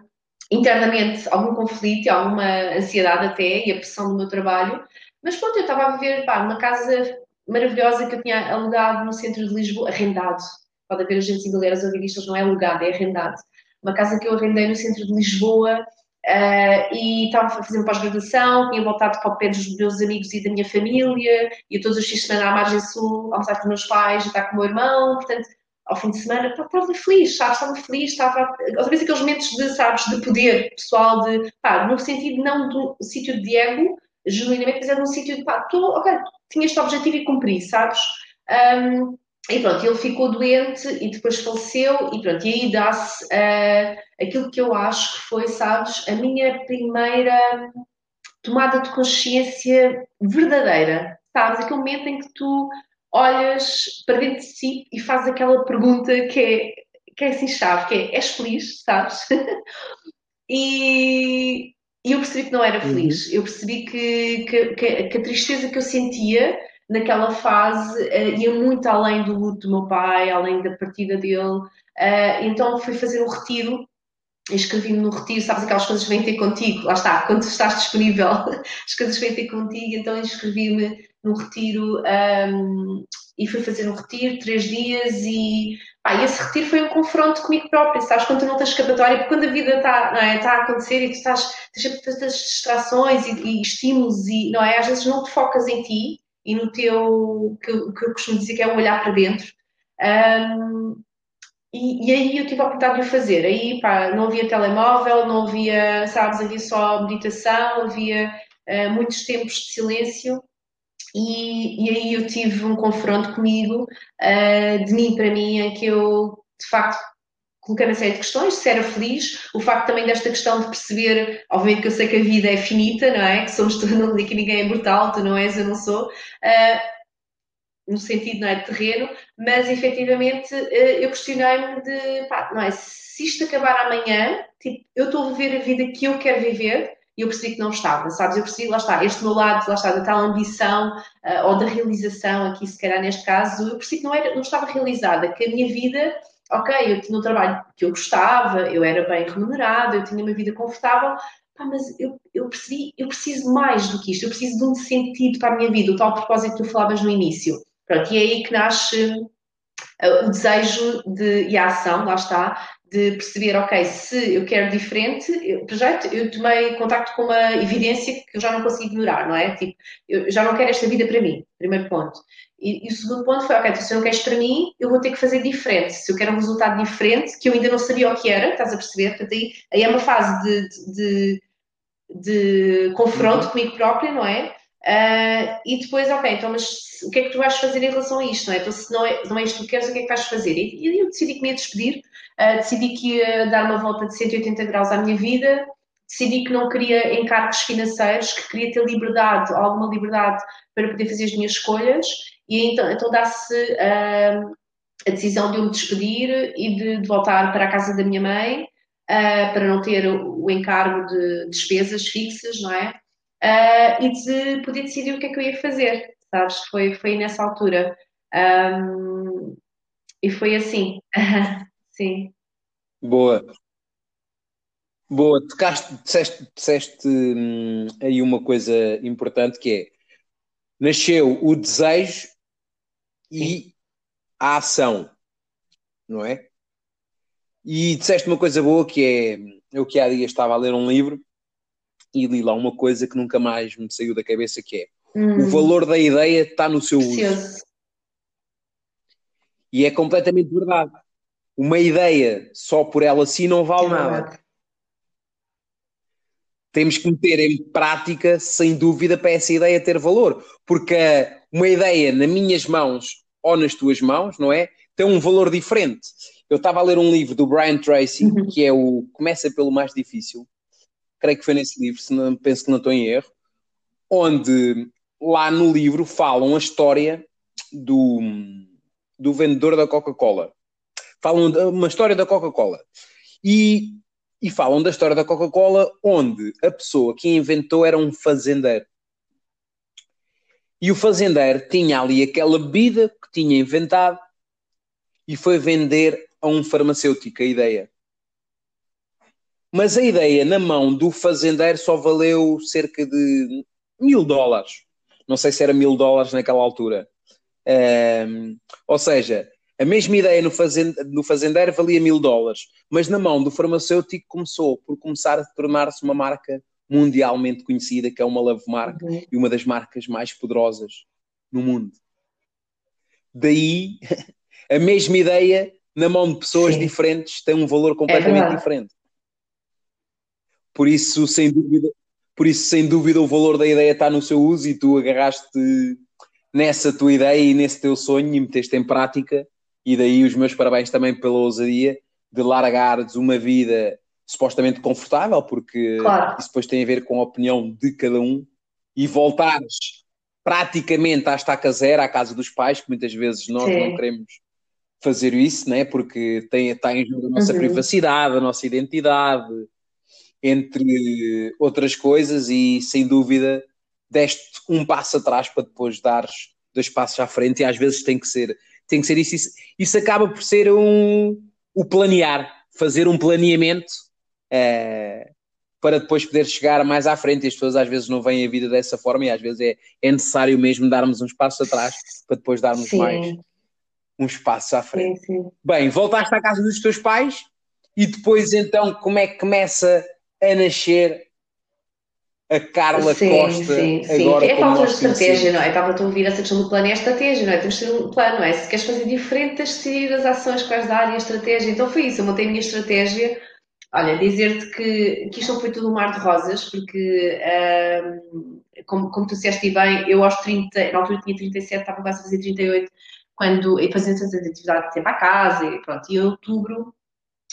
internamente, algum conflito, alguma ansiedade até, e a pressão do meu trabalho. Mas pronto, eu estava a viver, pá, numa casa maravilhosa que eu tinha alugado no centro de Lisboa, arrendado. Pode haver agentes imobiliários a ouvir isto, não é alugado, é arrendado. Uma casa que eu arrendei no centro de Lisboa, Uh, e estava a fazer pós-graduação, tinha voltado para o pé dos meus amigos e da minha família, e todos os fins de semana à margem sul, almoçar com os meus pais, estar com o meu irmão, portanto, ao fim de semana, estava feliz, sabes, estava feliz, estava, às vezes aqueles momentos de, sabes, de poder pessoal, de, pá, no sentido não do sítio de ego, genuinamente, mas era num sítio de, pá, tô, ok, tinha este objetivo e cumpri, sabes? Um, e pronto, ele ficou doente e depois faleceu, e pronto, e aí dá-se uh, aquilo que eu acho que foi, sabes, a minha primeira tomada de consciência verdadeira, sabes? Aquele momento em que tu olhas para dentro de si e fazes aquela pergunta que é, que é assim chave, que é, és feliz, sabes? e, e eu percebi que não era feliz, uhum. eu percebi que, que, que, que a tristeza que eu sentia naquela fase uh, ia muito além do luto do meu pai, além da partida dele. Uh, então fui fazer um retiro, escrevi-me no retiro, sabes aquelas coisas que vêm ter contigo, lá está, quando estás disponível, as coisas vêm ter contigo, então inscrevi-me no retiro um, ehm, e fui fazer um retiro, três dias e pá, esse retiro foi um confronto comigo própria, sabes, quando tu não tens escapatória, porque quando a vida está é, tá a acontecer e tu estás, tens tantas distrações e, e estímulos e, não é, às vezes não te focas em ti, e no teu, que, que eu costumo dizer que é um olhar para dentro. Um, e, e, aí eu tive a oportunidade de o fazer. Aí, pá, não havia telemóvel, não havia, sabes, havia só meditação, havia uh, muitos tempos de silêncio. E, e, aí eu tive um confronto comigo, uh, de mim para mim, em que eu, de facto, coloquei uma série de questões, se era feliz, o facto também desta questão de perceber, obviamente que eu sei que a vida é finita, não é? Que somos todos, não que ninguém é mortal, tu não és, eu não sou, uh, no sentido, não é, de terreno, mas efetivamente uh, eu questionei-me de, pá, não é, se isto acabar amanhã, tipo, eu estou a viver a vida que eu quero viver, e eu percebi que não estava, sabes? Eu percebi, lá está, este meu lado, lá está, da tal ambição uh, ou da realização, aqui se calhar neste caso, eu percebi que não, era, não estava realizada, que a minha vida ok, eu tinha um trabalho que eu gostava, eu era bem remunerado, eu tinha uma vida confortável, pá, mas eu, eu percebi, eu preciso mais do que isto, eu preciso de um sentido para a minha vida, o tal propósito que tu falavas no início. Pronto, e é aí que nasce uh, o desejo de, e a ação, lá está, de perceber, ok, se eu quero diferente, eu, já eu tomei contacto com uma evidência que eu já não consigo ignorar, não é? Tipo, eu já não quero esta vida para mim, primeiro ponto. E, e o segundo ponto foi, ok, então, se eu não queres para mim, eu vou ter que fazer diferente. Se eu quero um resultado diferente, que eu ainda não sabia o que era, estás a perceber? Portanto, aí, aí é uma fase de, de, de, de confronto uhum. comigo própria, não é? Uh, e depois, ok, então, mas o que é que tu vais fazer em relação a isto, não é? Então, se não é, não é isto que queres, o que é que vais fazer? E, e eu decidi que me ia despedir, uh, decidi que ia dar uma volta de 180 graus à minha vida, decidi que não queria encargos financeiros, que queria ter liberdade, alguma liberdade para poder fazer as minhas escolhas, e então, então dá-se uh, a decisão de eu me despedir e de, de, voltar para a casa da minha mãe, para não ter o encargo de despesas fixas, não é? Uh, e de poder decidir o que é que eu ia fazer, sabes? Foi, foi nessa altura. Um, e foi assim. Sim. Boa. Boa, tocaste, disseste, disseste hum, aí uma coisa importante que é nasceu o desejo e a ação, não é? E disseste uma coisa boa que é eu que há dias estava a ler um livro e li lá uma coisa que nunca mais me saiu da cabeça que é hum. o valor da ideia está no seu uso. E é completamente verdade. Uma ideia só por ela assim não vale é nada. Temos que meter em prática, sem dúvida, para essa ideia ter valor. Porque uma ideia nas minhas mãos ou nas tuas mãos, não é? Tem um valor diferente. Eu estava a ler um livro do Brian Tracy, uhum. que é o Começa pelo Mais Difícil, creio que foi nesse livro, se não, penso que não estou em erro, onde lá no livro falam a história do, do vendedor da Coca-Cola. Falam de uma história da Coca-Cola. E, e falam da história da Coca-Cola, onde a pessoa que inventou era um fazendeiro. E o fazendeiro tinha ali aquela bebida que tinha inventado e foi vender a um farmacêutico a ideia. Mas a ideia na mão do fazendeiro só valeu cerca de mil dólares. Não sei se era mil dólares naquela altura. Um, ou seja, a mesma ideia no, no fazendeiro valia mil dólares, mas na mão do farmacêutico começou por começar a tornar-se uma marca mundialmente conhecida, que é uma love marca uhum. e uma das marcas mais poderosas no mundo. Daí, a mesma ideia na mão de pessoas Sim. diferentes tem um valor completamente é diferente. Por isso, sem dúvida, por isso, sem dúvida, o valor da ideia está no seu uso e tu agarraste nessa tua ideia e nesse teu sonho e meteste em prática. E daí os meus parabéns também pela ousadia de largares uma vida supostamente confortável, porque claro. isso depois tem a ver com a opinião de cada um, e voltares praticamente à estaca zero, à casa dos pais, que muitas vezes nós Sim. não queremos fazer isso, né? porque tem, está em jogo a nossa uhum. privacidade, a nossa identidade, entre outras coisas, e sem dúvida deste um passo atrás para depois dares dois passos à frente, e às vezes tem que ser, tem que ser isso. Isso, isso acaba por ser um, o planear, fazer um planeamento é, para depois poder chegar mais à frente. E as pessoas às vezes não veem a vida dessa forma, e às vezes é, é necessário mesmo darmos uns passos atrás para depois darmos sim. mais uns passos à frente. Sim, sim. Bem, voltaste à casa dos teus pais e depois então como é que começa a nascer a Carla sim, Costa sim, sim. agora é falta de estratégia, não é? Estava a ouvir essa questão do plano é a estratégia, não é? Temos de ter um plano, não é? Se queres fazer diferente, tens de decidir as ações que vais dar e a estratégia. Então foi isso, eu montei a minha estratégia. Olha, dizer-te que, que isto não foi tudo um mar de rosas, porque, como, como tu disseste bem, eu aos 30, na altura tinha 37, estava quase a fazer 38, quando, e fazia atividade de tempo à casa, e pronto, e em outubro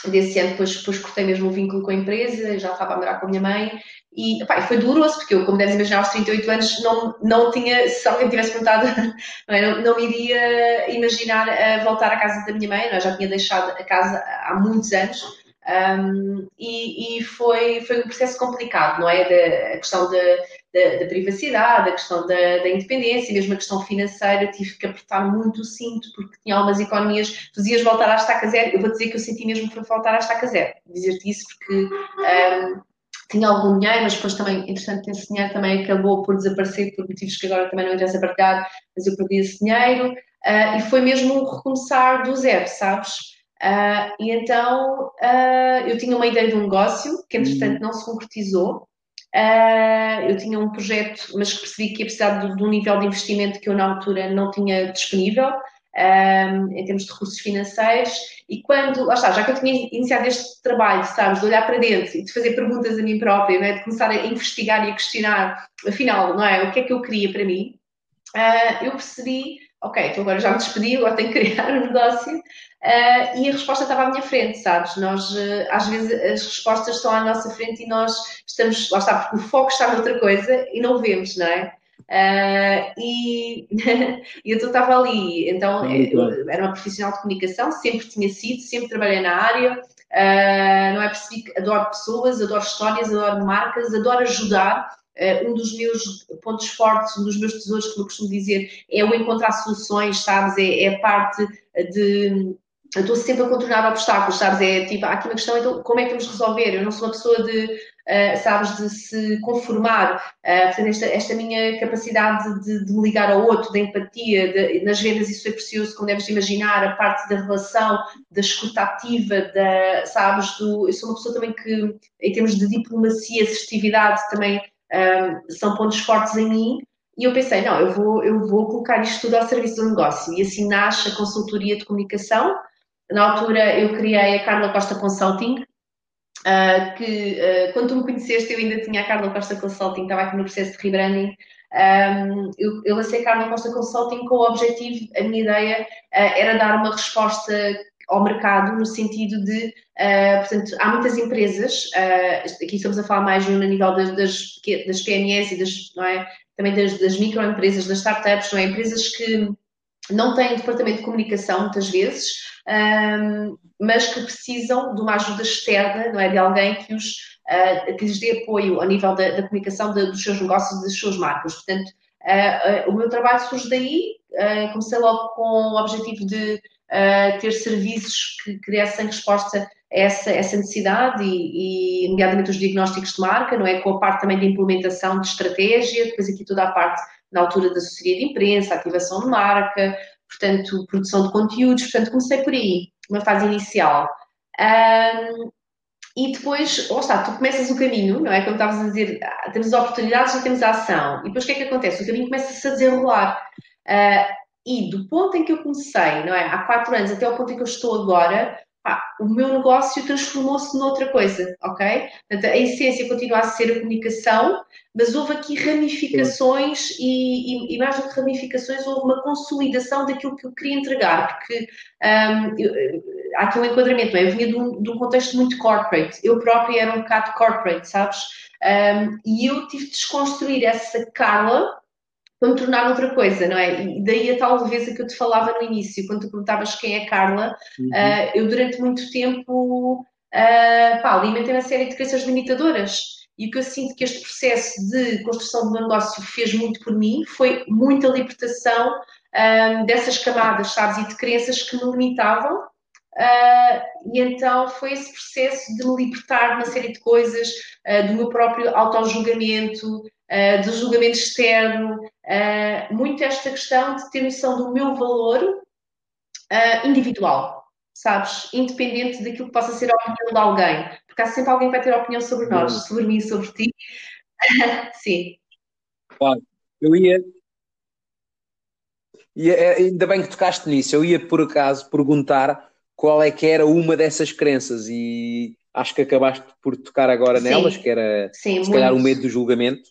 desse ano depois, depois cortei mesmo o vínculo com a empresa, já estava a morar com a minha mãe e foi doloroso porque eu, como deves imaginar, aos 38 anos não, não tinha, se alguém me tivesse perguntado, não, é, não, não iria imaginar a voltar à casa da minha mãe, eu é? já tinha deixado a casa há muitos anos um, e, e, foi, foi um processo complicado, não é? A questão de, da, da privacidade, a questão da, da, independência, mesmo a questão financeira, tive que apertar muito o cinto, porque tinha algumas economias, tu dizias voltar à estaca zero, eu vou dizer que eu senti mesmo para voltar à estaca zero, dizer-te isso porque um, tinha algum dinheiro, mas depois também, entretanto, esse dinheiro também acabou por desaparecer por motivos que agora também não interessa partilhar, mas eu perdi esse dinheiro, uh, e foi mesmo um recomeçar do zero, sabes? Uh, e então uh, eu tinha uma ideia de um negócio que entretanto uhum. não se concretizou. Uh, eu tinha um projeto, mas percebi que ia precisar de, de, um nível de investimento que eu na altura não tinha disponível em termos de recursos financeiros. E quando, lá está, já que eu tinha iniciado este trabalho, sabes, de olhar para dentro e de fazer perguntas a mim própria, é? de começar a investigar e a questionar, afinal, não é? O que é que eu queria para mim? eu percebi ok, então agora já me despedi, agora tenho que criar um negócio. Uh, e a resposta estava à minha frente, sabes? Nós, uh, às vezes, as respostas estão à nossa frente e nós estamos, lá está, porque o foco está noutra coisa e não vemos, não é? Uh, e, e eu estava ali, então era uma profissional de comunicação, sempre tinha sido, sempre trabalhei na área, não é percebi que adoro pessoas, adoro histórias, adoro marcas, adoro ajudar Uh, um dos meus pontos fortes, um dos meus tesouros, como eu costumo dizer, é o encontrar soluções, sabes? É, é parte de. Eu estou sempre a contornar obstáculos, sabes? É tipo, há aqui uma questão, então, como é que vamos resolver? Eu não sou uma pessoa de, uh, sabes, de se conformar. Uh, portanto, esta, esta minha capacidade de, de, me ligar ao outro, da empatia, de, nas vendas isso é precioso, como deves imaginar, a parte da relação, da escutativa, da, sabes, do, eu sou uma pessoa também que, em termos de diplomacia, assertividade, também um, são pontos fortes em mim. E eu pensei, não, eu vou, eu vou colocar isto tudo ao serviço do negócio. E assim nasce a consultoria de comunicação. Na altura eu criei a Carla Costa Consulting, uh, que uh, quando tu me conheceste eu ainda tinha a Carla Costa Consulting, estava aqui no processo de rebranding. Um, eu, eu lancei a Carla Costa Consulting com o objetivo, a minha ideia uh, era dar uma resposta ao mercado no sentido de, uh, portanto, há muitas empresas, uh, aqui estamos a falar mais no nível das, das, das PMEs e das, não é, também das, das microempresas, das startups, não é, empresas que não têm departamento de comunicação muitas vezes, um, ehm, mas que precisam de uma ajuda externa, não é, de alguém que os uh, que lhes dê apoio ao nível da, da comunicação de, dos seus negócios, das suas marcas. Portanto, o meu trabalho surge daí. comecei logo com o objetivo de ter serviços que, que dessem resposta a essa, essa necessidade e, e, nomeadamente, os diagnósticos de marca, não é? Com a parte também de implementação de estratégia, depois aqui toda a parte na altura da assessoria de imprensa, ativação de marca, portanto, produção de conteúdos, portanto, comecei por aí, uma fase inicial. Um, e depois, ou está, tu começas o caminho, não é? Como estavas a dizer, temos oportunidades e temos a ação. E depois o que é que acontece? O caminho começa-se a desenrolar. Uh, e do ponto em que eu comecei, não é? Há quatro anos até o ponto em que eu estou agora, pá, o meu negócio transformou-se noutra coisa, ok? Portanto, a essência continua a ser a comunicação, mas houve aqui ramificações e, e, e, mais do que ramificações, houve uma consolidação daquilo que eu queria entregar, porque um, eu, há aqui um enquadramento, não é? Eu vinha de um, de um, contexto muito corporate, eu própria era um bocado corporate, sabes? Um, e eu tive de desconstruir essa Carla para me tornar outra coisa, não é? E daí a tal leveza que eu te falava no início, quando tu perguntavas quem é Carla, uhum. uh, eu durante muito tempo uh, pá, alimentei uma série de crenças limitadoras. E o que eu sinto que este processo de construção do meu negócio fez muito por mim foi muita libertação um, ah, dessas camadas, sabes, e de crenças que me limitavam. Uh, e então foi esse processo de me libertar de uma série de coisas, uh, do meu próprio auto-julgamento, uh, do julgamento externo, uh, muito esta questão de ter noção do meu valor uh, individual, sabes? Independente daquilo que possa ser a opinião de alguém, porque há sempre alguém que vai ter opinião sobre nós, uhum. sobre mim, sobre ti. Sim. Claro, eu ia. E é, ainda bem que tocaste nisso. Eu ia por acaso perguntar qual é que era uma dessas crenças e acho que acabaste por tocar agora Sim. nelas, que era Sim, se calhar o medo do julgamento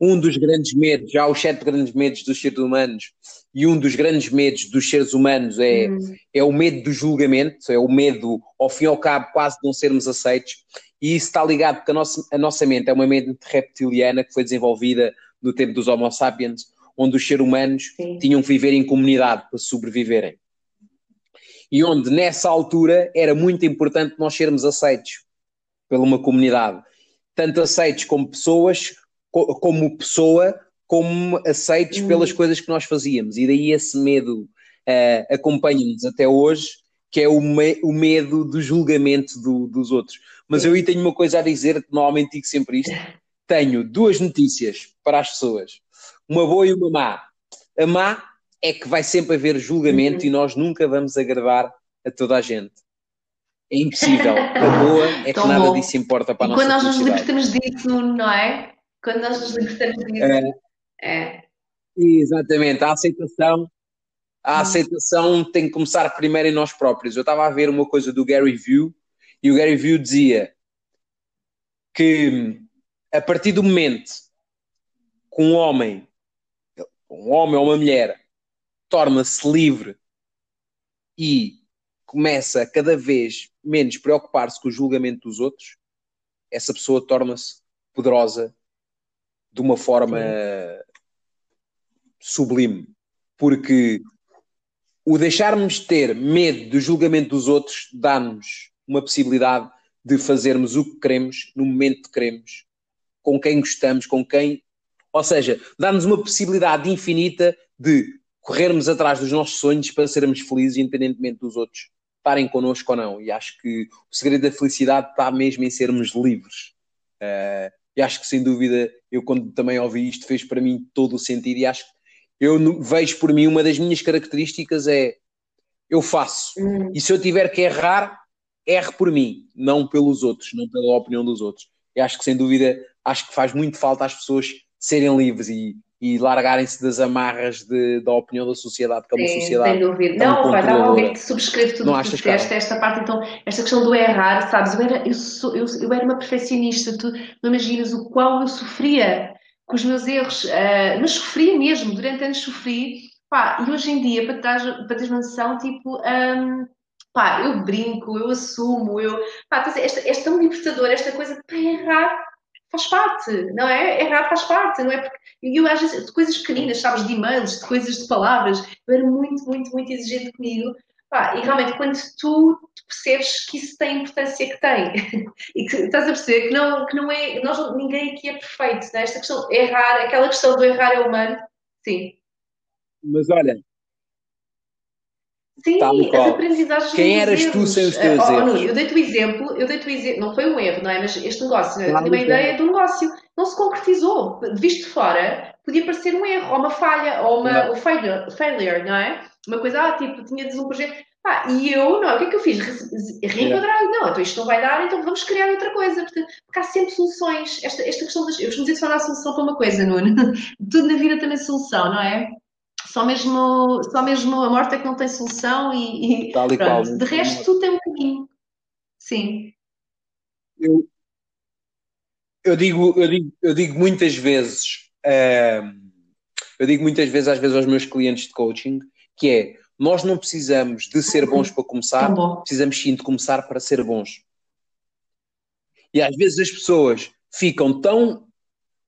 um dos grandes medos, já os sete grandes medos dos seres humanos, e um dos grandes medos dos seres humanos é, uhum. é o medo do julgamento, é o medo, ao fim e ao cabo, quase de não sermos aceitos, e isso está ligado porque a nossa, a nossa mente é uma mente reptiliana que foi desenvolvida no tempo dos Homo sapiens, onde os seres humanos Sim. tinham que viver em comunidade para sobreviverem. E onde, nessa altura, era muito importante nós sermos aceitos pela uma comunidade. tanto aceitos como pessoas, como pessoa, como aceitos uhum. pelas coisas que nós fazíamos. E daí esse medo uh, acompanha-nos até hoje, que é o, me o medo do julgamento do, dos outros. Mas eu aí tenho uma coisa a dizer, normalmente digo sempre isto. Tenho duas notícias para as pessoas, uma boa e uma má. A má é que vai sempre haver julgamento uhum. e nós nunca vamos agradar a toda a gente. É impossível. A boa é que nada bom. disso importa para a e nossa quando nós nos libertamos disso, não é? Quando nós nos libertamos disso. É. é. Exatamente. A aceitação, a hum. aceitação tem que começar primeiro em nós próprios. Eu estava a ver uma coisa do Gary View e o Gary View dizia que a partir do momento que um homem, um homem ou uma mulher, torna-se livre e começa a cada vez menos preocupar-se com o julgamento dos outros, essa pessoa torna-se poderosa de uma forma sublime. Porque o deixarmos ter medo do julgamento dos outros dá-nos uma possibilidade de fazermos o que queremos, no momento que queremos, com quem gostamos, com quem. Ou seja, dá-nos uma possibilidade infinita de corrermos atrás dos nossos sonhos para sermos felizes, independentemente dos outros estarem connosco ou não. E acho que o segredo da felicidade está mesmo em sermos livres. Uh, e acho que, sem dúvida, eu quando também ouvi isto, fez para mim todo o sentido. E acho que eu vejo por mim uma das minhas características é eu faço. Hum. E se eu tiver que errar, erre por mim, não pelos outros, não pela opinião dos outros. E acho que, sem dúvida, acho que faz muito falta às pessoas serem livres e e largarem-se das amarras de, da opinião da sociedade, que é uma Sim, sociedade. Sem dúvida. Não, pai, estava a ouvir que subscreve tudo o que disseste, esta parte, então, esta questão do errar, sabes? Eu era, eu, sou, eu, eu era uma perfeccionista, tu não imaginas o qual eu sofria com os meus erros, uh, mas sofria mesmo, durante anos sofri, pá, e hoje em dia, para teres, para teres uma noção, tipo. Um, pá, eu brinco, eu assumo, eu, pá, é tão libertador, esta coisa para errar faz parte, não é? Errar faz parte, não é? Porque eu às vezes, de coisas pequeninas, sabes, de e-mails, de coisas de palavras, eu era muito, muito, muito exigente comigo. Pá, e realmente, quando tu, tu, percebes que isso tem a importância que tem, e que estás a perceber que não, que não é, nós, ninguém aqui é perfeito, não é? Esta questão, errar, aquela questão do errar é humano, sim. Mas olha, Sim, as aprendizagens Quem eras erros. tu sem os teus erros? eu dei-te o exemplo, eu dei-te o exemplo, não foi um erro, não é? Mas este negócio, claro, eu tinha uma ideia do negócio, não se concretizou. Visto de fora, podia parecer um erro, ou uma falha, ou uma ou failure, failure, não é? Uma coisa, ah, tipo, tinha um projeto. Ah, e eu, não, o que é que eu fiz? Reenquadrar, não, então isto não vai dar, então vamos criar outra coisa. Portanto, porque há sempre soluções. Esta, esta questão das. Eu costumo dizer que só há solução para uma coisa, Nuno. Tudo na vida tem uma solução, não é? Só mesmo, só mesmo a morte é que não tem solução e, e, Tal e qual, de resto tudo tem um caminho. Sim. Eu, eu, digo, eu, digo, eu digo muitas vezes, uh, eu digo muitas vezes, às vezes aos meus clientes de coaching, que é nós não precisamos de ser bons para começar, bom. precisamos sim de começar para ser bons. E às vezes as pessoas ficam tão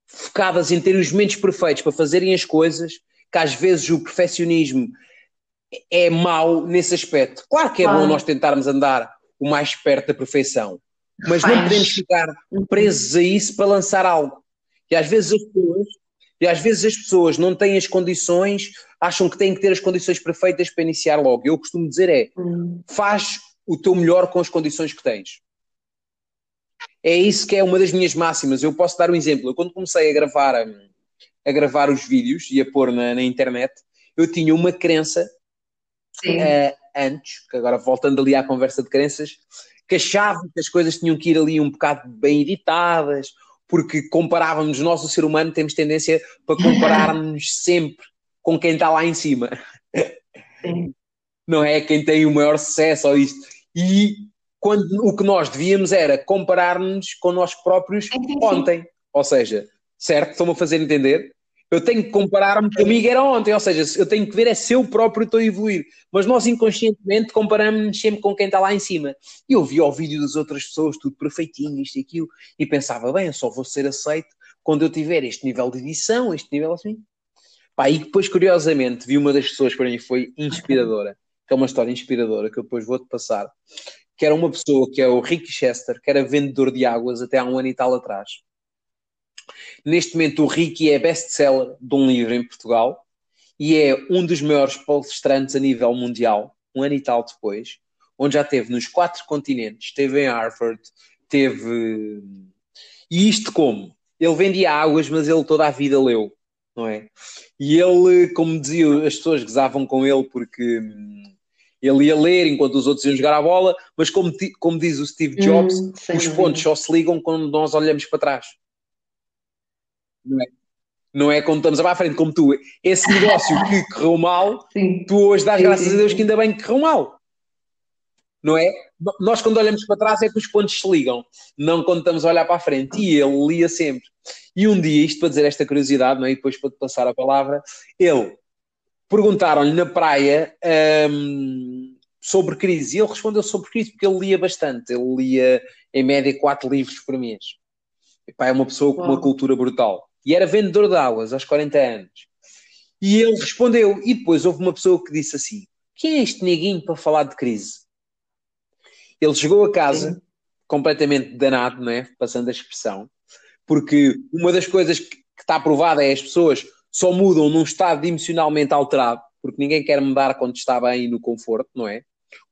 focadas em ter os momentos perfeitos para fazerem as coisas que às vezes o perfeccionismo é mau nesse aspecto. Claro que é claro. bom nós tentarmos andar o mais perto da perfeição, mas não podemos ficar presos a isso para lançar algo. E às vezes as pessoas, e às vezes as pessoas não têm as condições, acham que têm que ter as condições perfeitas para iniciar logo. Eu costumo dizer é, hum. faz o teu melhor com as condições que tens. É isso que é uma das minhas máximas. Eu posso dar um exemplo. Eu quando comecei a gravar hum, a gravar os vídeos e a pôr na, na internet, eu tinha uma crença uh, antes, que agora voltando ali à conversa de crenças, que achava que as coisas tinham que ir ali um bocado bem editadas, porque comparávamos, nós, o ser humano, temos tendência para compararmos sempre com quem está lá em cima. Sim. Não é quem tem o maior sucesso ou isto. E quando o que nós devíamos era comparar-nos com nós próprios ontem. Ou seja, certo? Estão-me a fazer entender? Eu tenho que comparar-me comigo era ontem, ou seja, eu tenho que ver é se eu próprio estou a evoluir. Mas nós inconscientemente comparamos-nos sempre com quem está lá em cima. E eu via o vídeo das outras pessoas, tudo perfeitinho, isto e aquilo, e pensava, bem, eu só vou ser aceito quando eu tiver este nível de edição, este nível assim. Pá, e depois, curiosamente, vi uma das pessoas que para mim foi inspiradora, que é uma história inspiradora, que eu depois vou-te passar, que era uma pessoa que é o Rick Chester, que era vendedor de águas até há um ano e tal atrás. Neste momento, o Ricky é best-seller de um livro em Portugal e é um dos maiores palestrantes a nível mundial, um ano e tal depois, onde já esteve nos quatro continentes, esteve em Harvard, teve. E isto como? Ele vendia águas, mas ele toda a vida leu, não é? E ele, como diziam, as pessoas gozavam com ele porque hum, ele ia ler enquanto os outros iam jogar a bola, mas como, como diz o Steve Jobs, hum, os pontos só se ligam quando nós olhamos para trás. Não é? Não é quando estamos à frente, como tu. Esse negócio que correu mal, sim. tu hoje dás sim, graças sim, a Deus que ainda bem que correu mal. Não é? Nós, quando olhamos para trás, é que os pontos se ligam, não quando estamos a olhar para a frente. E ele lia sempre. E um dia, isto para dizer esta curiosidade, não é? e depois para te passar a palavra, ele perguntaram-lhe na praia um, sobre crise. E ele respondeu sobre crise porque ele lia bastante. Ele lia, em média, quatro livros por mês. Epá, é uma pessoa com uma cultura brutal. E era vendedor de águas aos 40 anos. E ele respondeu. E depois houve uma pessoa que disse assim: Quem é este neguinho para falar de crise? Ele chegou a casa Sim. completamente danado, não é? Passando a expressão. Porque uma das coisas que, que está provada é as pessoas só mudam num estado emocionalmente alterado, porque ninguém quer mudar quando está bem no conforto, não é?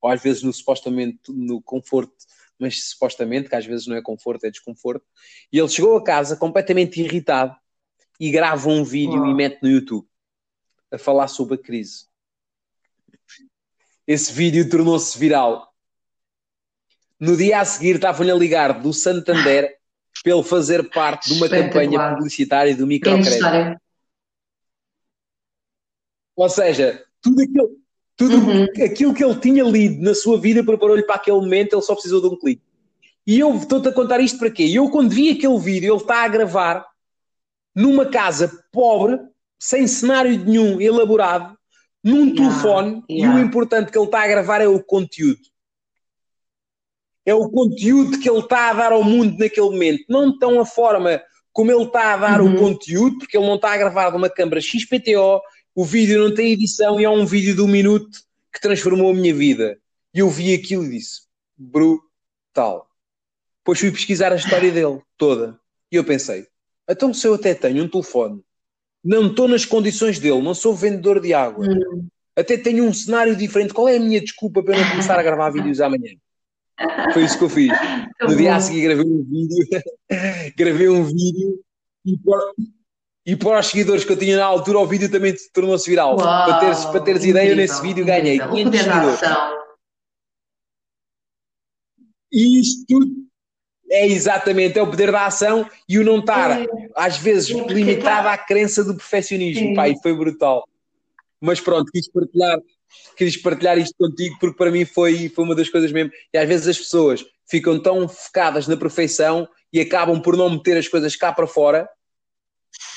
Ou às vezes no supostamente no conforto, mas supostamente, que às vezes não é conforto, é desconforto. E ele chegou a casa completamente irritado e grava um vídeo e mete no YouTube a falar sobre a crise. Esse vídeo tornou-se viral. No dia a seguir estavam-lhe a ligar do Santander ele fazer parte de uma campanha publicitária do microcrédito. Ou seja, tudo aquilo, tudo uhum. aquilo que ele tinha lido na sua vida preparou-lhe para aquele momento, ele só precisou de um clique. E eu estou-te a contar isto para quê? Eu, quando vi aquele vídeo, ele está a gravar numa casa pobre, sem cenário nenhum elaborado, num yeah, telefone, yeah. e o importante que ele está a gravar é o conteúdo. É o conteúdo que ele está a dar ao mundo naquele momento. Não tão a forma como ele está a dar uhum. o conteúdo, porque ele não está a gravar de uma câmara XPTO, o vídeo não tem edição e é um vídeo de um minuto que transformou a minha vida. E eu vi aquilo e disse: brutal. Depois fui pesquisar a história dele toda. E eu pensei: então se eu até tenho um telefone, não estou nas condições dele, não sou vendedor de água, hum. até tenho um cenário diferente, qual é a minha desculpa para não começar a gravar vídeos amanhã? Foi isso que eu fiz. No dia a seguir gravei um vídeo, gravei um vídeo e e para os seguidores que eu tinha na altura, o vídeo também tornou-se viral. Uau, para teres, para teres incrível, ideia, nesse vídeo ganhei 500 seguidores. Isto tudo é exatamente, é o poder da ação e o não estar, é. às vezes, é limitado à crença do perfeccionismo. Pá, e foi brutal. Mas pronto, quis partilhar, quis partilhar isto contigo porque para mim foi, foi uma das coisas mesmo. E às vezes as pessoas ficam tão focadas na perfeição e acabam por não meter as coisas cá para fora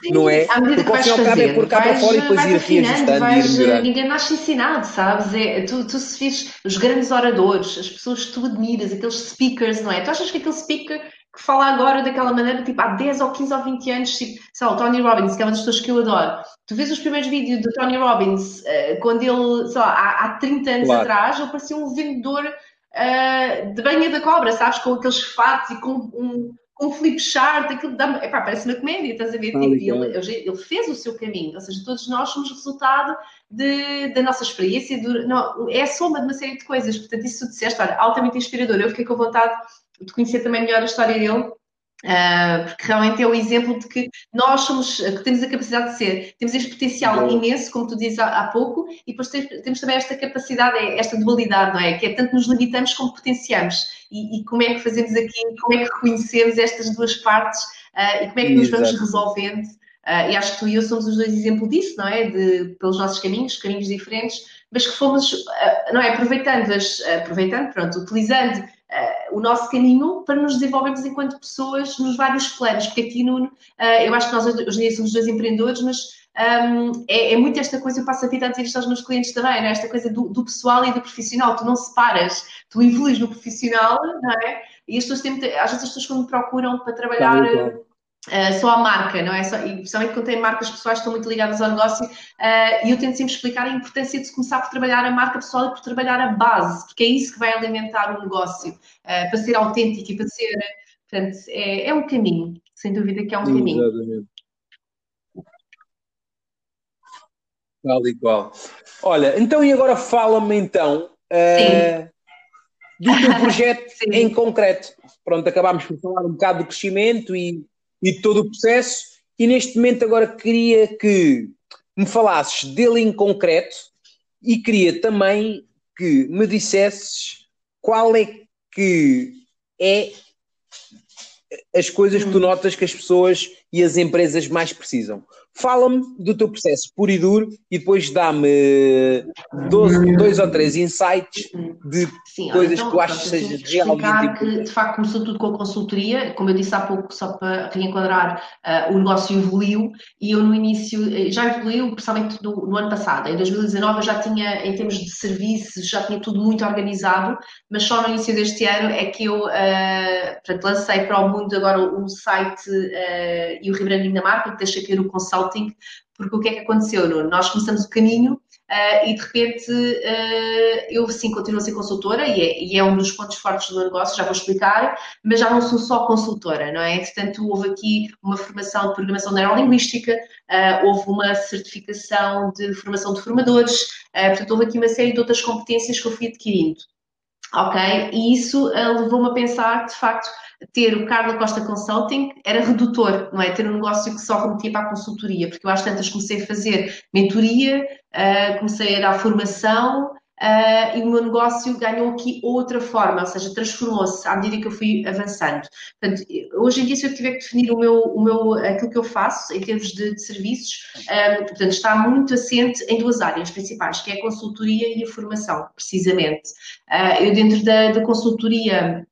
Sim, não é? À medida que vais fazer, é por cá vais, para fora e depois ir reajustando vais, ir. Ninguém nasce ensinado, sabes? É, tu, tu se vês os grandes oradores, as pessoas que tu admiras, aqueles speakers, não é? Tu achas que aquele speaker que fala agora daquela maneira, tipo, há 10 ou 15 ou 20 anos, tipo, sei lá, o Tony Robbins, que é uma das pessoas que eu adoro. Tu vês os primeiros vídeos do Tony Robbins, uh, quando ele, sei lá, há, há 30 anos claro. atrás, ele parecia um vendedor uh, de banha da cobra, sabes? Com aqueles fatos e com um com o flip chart, aquilo dá, epá, parece uma comédia, estás a ver? Ah, tipo, ele, ele, fez o seu caminho, ou seja, todos nós somos resultado de, da nossa experiência, do, não, é a soma de uma série de coisas, portanto, isso tu disseste, olha, altamente inspirador, eu fiquei com vontade de conhecer também melhor a história dele, Uh, porque realmente é o exemplo de que nós somos, que temos a capacidade de ser, temos este potencial imenso, como tu dizes há, há pouco, e depois temos também esta capacidade, esta dualidade, não é? Que é tanto nos limitamos como potenciamos. E, e como é que fazemos aqui, como é que reconhecemos estas duas partes uh, e como é que nos vamos resolvendo. Uh, e acho que tu e eu somos os dois exemplos disso, não é? De, pelos nossos caminhos, caminhos diferentes, mas que fomos, não é? Aproveitando-as, aproveitando, pronto, utilizando o nosso caminho para nos desenvolvermos enquanto pessoas nos vários planos, porque aqui, Nuno, uh, eu acho que nós hoje em dia somos dois empreendedores, mas um, é, é, muito esta coisa, eu passo a vida a dizer isto aos meus clientes também, é? esta coisa do, do, pessoal e do profissional, tu não separas, tu evolues no profissional, não é? E as pessoas têm, às vezes as pessoas quando me procuram para trabalhar... Uh, só a marca, não é? Só, e principalmente quando tem marcas pessoais que estão muito ligadas ao negócio, uh, e eu tento sempre explicar a importância de se começar por trabalhar a marca pessoal e por trabalhar a base, porque é isso que vai alimentar o negócio, uh, para ser autêntico e para ser. Portanto, é, é um caminho, sem dúvida que é um caminho. Exatamente. Tal e qual. Olha, então e agora fala-me então do teu projeto em concreto. Pronto, acabámos por falar um bocado do crescimento e e todo o processo. E neste momento agora queria que me falasses dele em concreto e queria também que me dissesses qual é que é as coisas que tu hum. notas que as pessoas e as empresas mais precisam. Fala-me do teu processo puro e duro e depois dá-me dois ou três insights de Sim, coisas então, que tu achas que seja realmente que, de facto, começou tudo com a consultoria, como eu disse há pouco, só para reenquadrar, uh, o negócio evoluiu e eu no início, eh, já evoluiu, principalmente no, no, ano passado, em 2019 eu já tinha, em termos de serviços, já tinha tudo muito organizado, mas só no início deste ano é que eu, uh, portanto, lancei para o mundo agora um site uh, e o rebranding da marca, que deixa aqui o porque o que é que aconteceu, Nuno? Nós começamos o caminho Uh, e de repente uh, eu sim continuo a ser consultora e é, e é, um dos pontos fortes do negócio, já vou explicar, mas já não sou só consultora, não é? Portanto, houve aqui uma formação de programação neurolinguística, uh, houve uma certificação de formação de formadores, portanto, houve aqui uma série de outras competências que eu fui adquirindo. Ok? E isso levou-me a pensar, de facto, ter o Carla Costa Consulting era redutor, não é? Ter um negócio que só remetia para a consultoria, porque eu às tantas comecei a fazer mentoria, uh, comecei a dar formação uh, e o meu negócio ganhou aqui outra forma, ou seja, transformou-se à medida que eu fui avançando. Portanto, hoje em dia, se eu tiver que definir o meu, o meu, aquilo que eu faço em termos de, de serviços, um, eh, portanto, está muito assente em duas áreas principais, que é a consultoria e a formação, precisamente. Uh, eu dentro da, da consultoria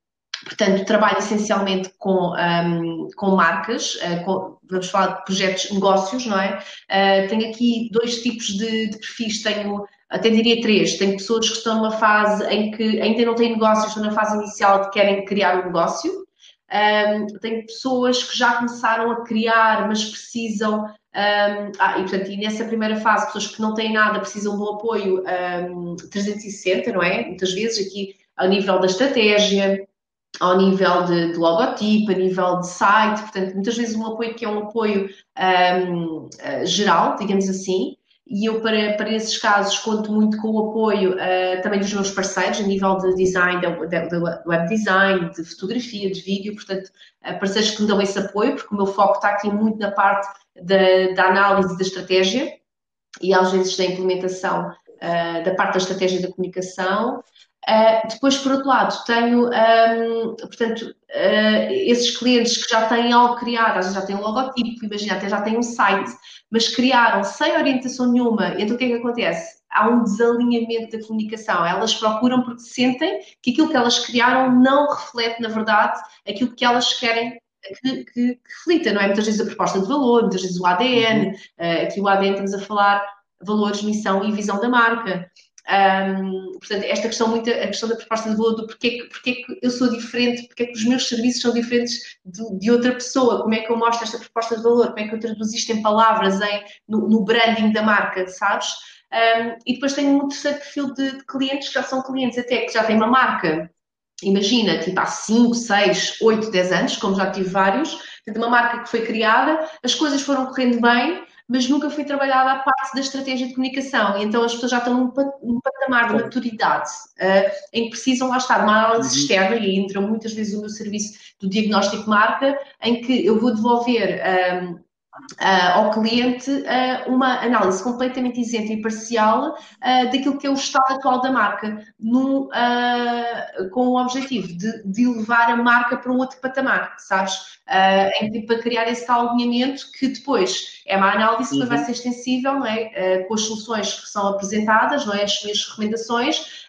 Portanto, trabalho essencialmente com, um, com marcas, com, vamos falar de projetos, negócios, não é? Uh, tenho aqui dois tipos de, de, perfis, tenho, até diria três. Tenho pessoas que estão numa fase em que ainda não têm negócios, estão na fase inicial de querem criar um negócio. Um, tenho pessoas que já começaram a criar, mas precisam. Um, ah, e, portanto, e nessa primeira fase, pessoas que não têm nada precisam do apoio um, 360, não é? Muitas vezes aqui ao nível da estratégia, ao nível de, de, logotipo, a nível de site, portanto, muitas vezes um apoio que é um apoio um, uh, geral, digamos assim, e eu para, para esses casos conto muito com o apoio uh, também dos meus parceiros a nível de design, de, web design, de fotografia, de vídeo, portanto, uh, parceiros que me dão esse apoio, porque o meu foco está aqui muito na parte da, da análise da estratégia e às vezes da implementação uh, da parte da estratégia da comunicação Uh, depois, por outro lado, tenho, um, portanto, uh, esses clientes que já têm algo criado, às vezes já têm um logotipo, imagina, até já têm um site, mas criaram sem orientação nenhuma. Então, o que é que acontece? Há um desalinhamento da comunicação. Elas procuram porque sentem que aquilo que elas criaram não reflete, na verdade, aquilo que elas querem que, que, que reflita, não é? Muitas vezes a proposta de valor, muitas vezes o ADN, uh, uhum. aqui o ADN estamos a falar valores, missão e visão da marca. Um, portanto, esta questão, muito, a questão da proposta de valor, do porquê, porquê que eu sou diferente, porquê que os meus serviços são diferentes de, de, outra pessoa, como é que eu mostro esta proposta de valor, como é que eu traduzo isto em palavras, em, no, no branding da marca, sabes? Um, e depois tenho um terceiro perfil de, de, clientes que já são clientes até que já têm uma marca, imagina, tipo há 5, 6, 8, 10 anos, como já tive vários, de uma marca que foi criada, as coisas foram correndo bem, mas nunca foi trabalhada a parte da estratégia de comunicação. E então as pessoas já estão num, patamar de maturidade uh, em que precisam lá estar uma análise uhum. externa, e entram muitas vezes o meu serviço do diagnóstico marca, em que eu vou devolver. Um, Uh, ao cliente uh, uma análise completamente isenta e parcial uh, daquilo que é o estado atual da marca, num, com o objetivo de, de, levar a marca para um outro patamar, sabes? para criar esse tal alinhamento que depois é uma análise que uhum. vai ser extensível, não é? com as soluções que são apresentadas, não é? as minhas recomendações,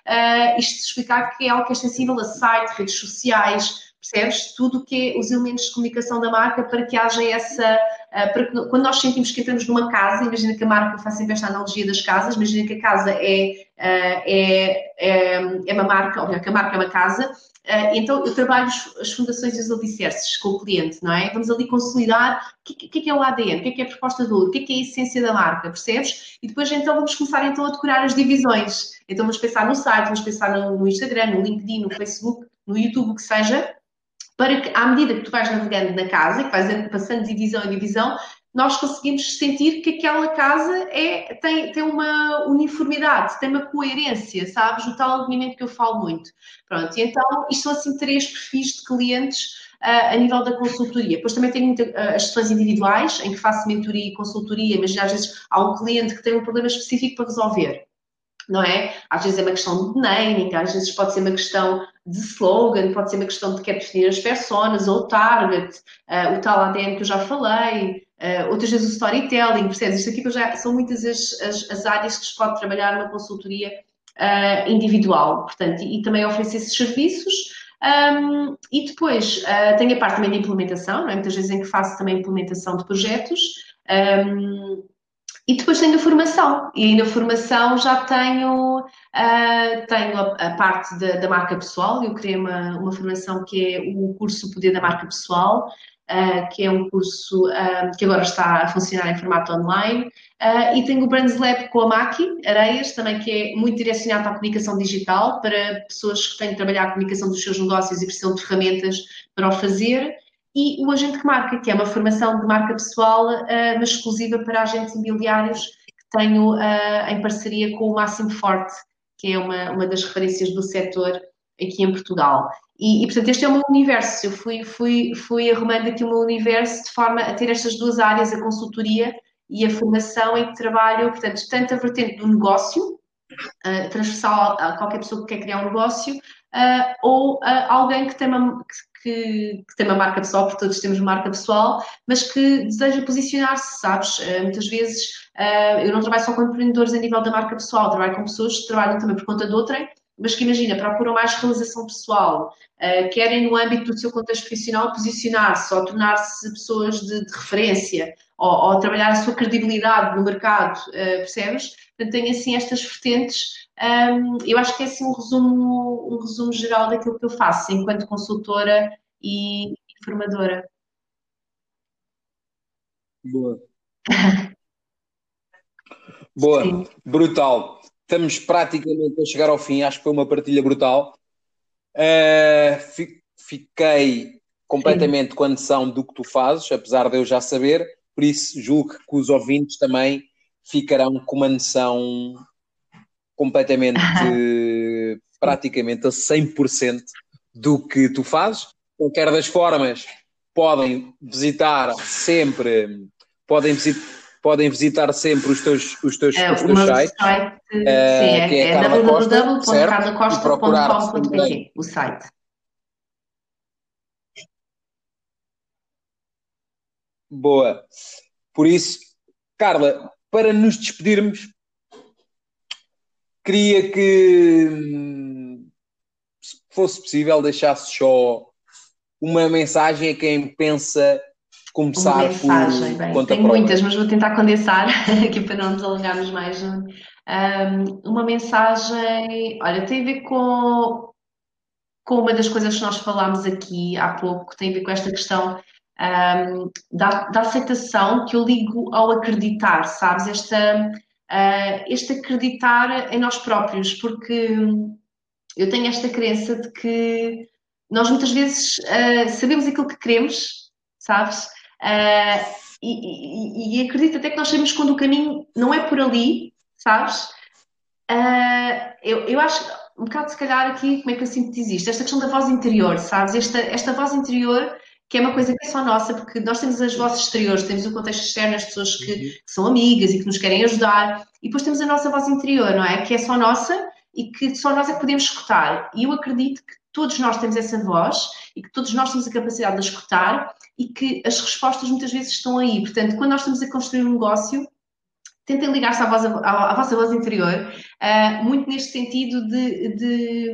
isto explicar que é algo que é extensível a site, redes sociais, percebes? Tudo o que é os elementos de comunicação da marca para que haja essa, uh, para que quando nós sentimos que entramos numa casa, imagina que a marca, faço sempre esta analogia das casas, imagina que a casa é, uh, é, é, é, uma marca, ou melhor, que a marca é uma casa, Uh, então, eu trabalho as fundações e os alicerces com o cliente, não é? Vamos ali consolidar o que, que, é o ADN, o que é, que é a proposta do outro, o que é, que é a essência da marca, percebes? E depois, então, vamos começar então a decorar as divisões. Então, vamos pensar no site, vamos pensar no Instagram, no LinkedIn, no Facebook, no YouTube, o que seja, para que, à medida que tu vais navegando na casa que vais passando de divisão em divisão, nós conseguimos sentir que aquela casa é, tem, tem uma uniformidade, tem uma coerência, sabes? O tal alinhamento que eu falo muito. Pronto, e então isto são assim três perfis de clientes uh, a nível da consultoria. Depois também tenho uh, as sessões individuais, em que faço mentoria e consultoria, mas às vezes há um cliente que tem um problema específico para resolver. Não é? Às vezes é uma questão de naming, às vezes pode ser uma questão de slogan, pode ser uma questão de quer definir as personas ou o target, uh, o tal ADN que eu já falei, Uh, outras vezes o storytelling, percebes? Isto aqui já, são muitas as, as, as, áreas que se pode trabalhar numa consultoria uh, individual, portanto, e, e, também oferecer esses serviços. Um, e depois uh, tenho a parte também de implementação, é? muitas vezes em que faço também implementação de projetos. Um, e depois tenho a formação, e na formação já tenho, uh, tenho a, a parte da, da, marca pessoal, eu criei uma, uma formação que é o curso Poder da Marca Pessoal, uh, que é um curso uh, que agora está a funcionar em formato online. E tenho o Brands Lab com a Maki Areias, também que é muito direcionado a comunicação digital, para pessoas que têm de trabalhar a comunicação dos seus negócios e precisam de ferramentas para o fazer. E o Agente que Marca, que é uma formação de marca pessoal, mas exclusiva para agentes imobiliários, que tenho em parceria com o Máximo Forte, que é uma, uma das referências do setor aqui em Portugal. E, e, portanto, este é o meu universo. Eu fui, fui, fui arrumando aqui o meu universo de forma a ter estas duas áreas, a consultoria e a formação, em que trabalho, portanto, tanto a vertente do negócio, uh, transversal a qualquer pessoa que quer criar um negócio, uh, ou uh, alguém que tem, uma, que, que, tem uma marca pessoal, porque todos temos marca pessoal, mas que deseja posicionar-se, sabes? muitas vezes eu não trabalho só com empreendedores a nível da marca pessoal, trabalho com pessoas que trabalham também por conta de outrem mas que imagina, procuram mais realização pessoal, uh, querem no âmbito do seu contexto profissional posicionar-se ou tornar-se pessoas de, de referência ou, ou, trabalhar a sua credibilidade no mercado, uh, percebes? Portanto, tem assim estas vertentes. Um, eu acho que é assim um resumo, um resumo geral daquilo que eu faço enquanto consultora e, formadora. Boa. Boa, Sim. brutal estamos praticamente a chegar ao fim, acho que foi uma partilha brutal. Uh, fiquei completamente Sim. com a noção do que tu fazes, apesar de eu já saber, por isso julgo que os ouvintes também ficarão com uma noção completamente, praticamente a 100% do que tu fazes. Qualquer das formas, podem visitar sempre, podem visitar podem visitar sempre os teus, os teus, é, os teus sites. Site, uh, é, é, é www.carlacosta.com.pt, o site. Boa. Por isso, Carla, para nos despedirmos, queria que, se fosse possível, deixasse só uma mensagem a quem pensa começar uma mensagem. por Bem, conta Tenho própria. muitas, mas vou tentar condensar aqui para não nos alongarmos mais. Um, uma mensagem, olha, tem a ver com, com uma das coisas que nós falámos aqui há pouco, tem a ver com esta questão um, da, da aceitação que eu ligo ao acreditar, sabes? Esta, uh, este acreditar em nós próprios, porque eu tenho esta crença de que nós muitas vezes uh, sabemos aquilo que queremos, sabes? Uh, e, e, e, acredito até que nós sabemos quando o caminho não é por ali, sabes? Uh, eu, eu acho um bocado, se calhar, aqui, como é que eu sintetizo isto? Esta questão da voz interior, sabes? Esta, esta voz interior que é uma coisa que é só nossa, porque nós temos as vozes exteriores, temos o contexto externo, as pessoas que, que, são amigas e que nos querem ajudar, e depois temos a nossa voz interior, não é? Que é só nossa e que só nós é que podemos escutar. E eu acredito que todos nós temos essa voz e que todos nós temos a capacidade de escutar e que as respostas muitas vezes estão aí. Portanto, quando nós estamos a construir um negócio, tentem ligar-se à, vossa voz interior, uh, muito neste sentido de, de,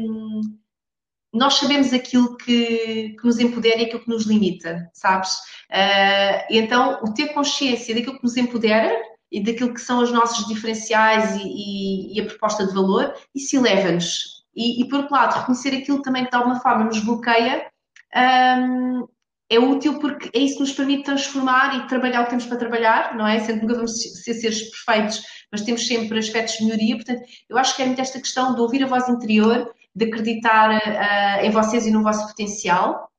nós sabemos aquilo que, que, nos empodera e aquilo que nos limita, sabes? Uh, então, o ter consciência daquilo que nos empodera e daquilo que são os nossos diferenciais e, e, e a proposta de valor, isso eleva-nos. E, e, por outro lado, reconhecer aquilo também que de alguma forma nos bloqueia um, é útil porque é isso que nos permite transformar e trabalhar o que temos para trabalhar, não é? Que nunca vamos ser seres perfeitos, mas temos sempre aspectos de melhoria. Portanto, eu acho que é muito esta questão de ouvir a voz interior, de acreditar uh, em vocês e no vosso potencial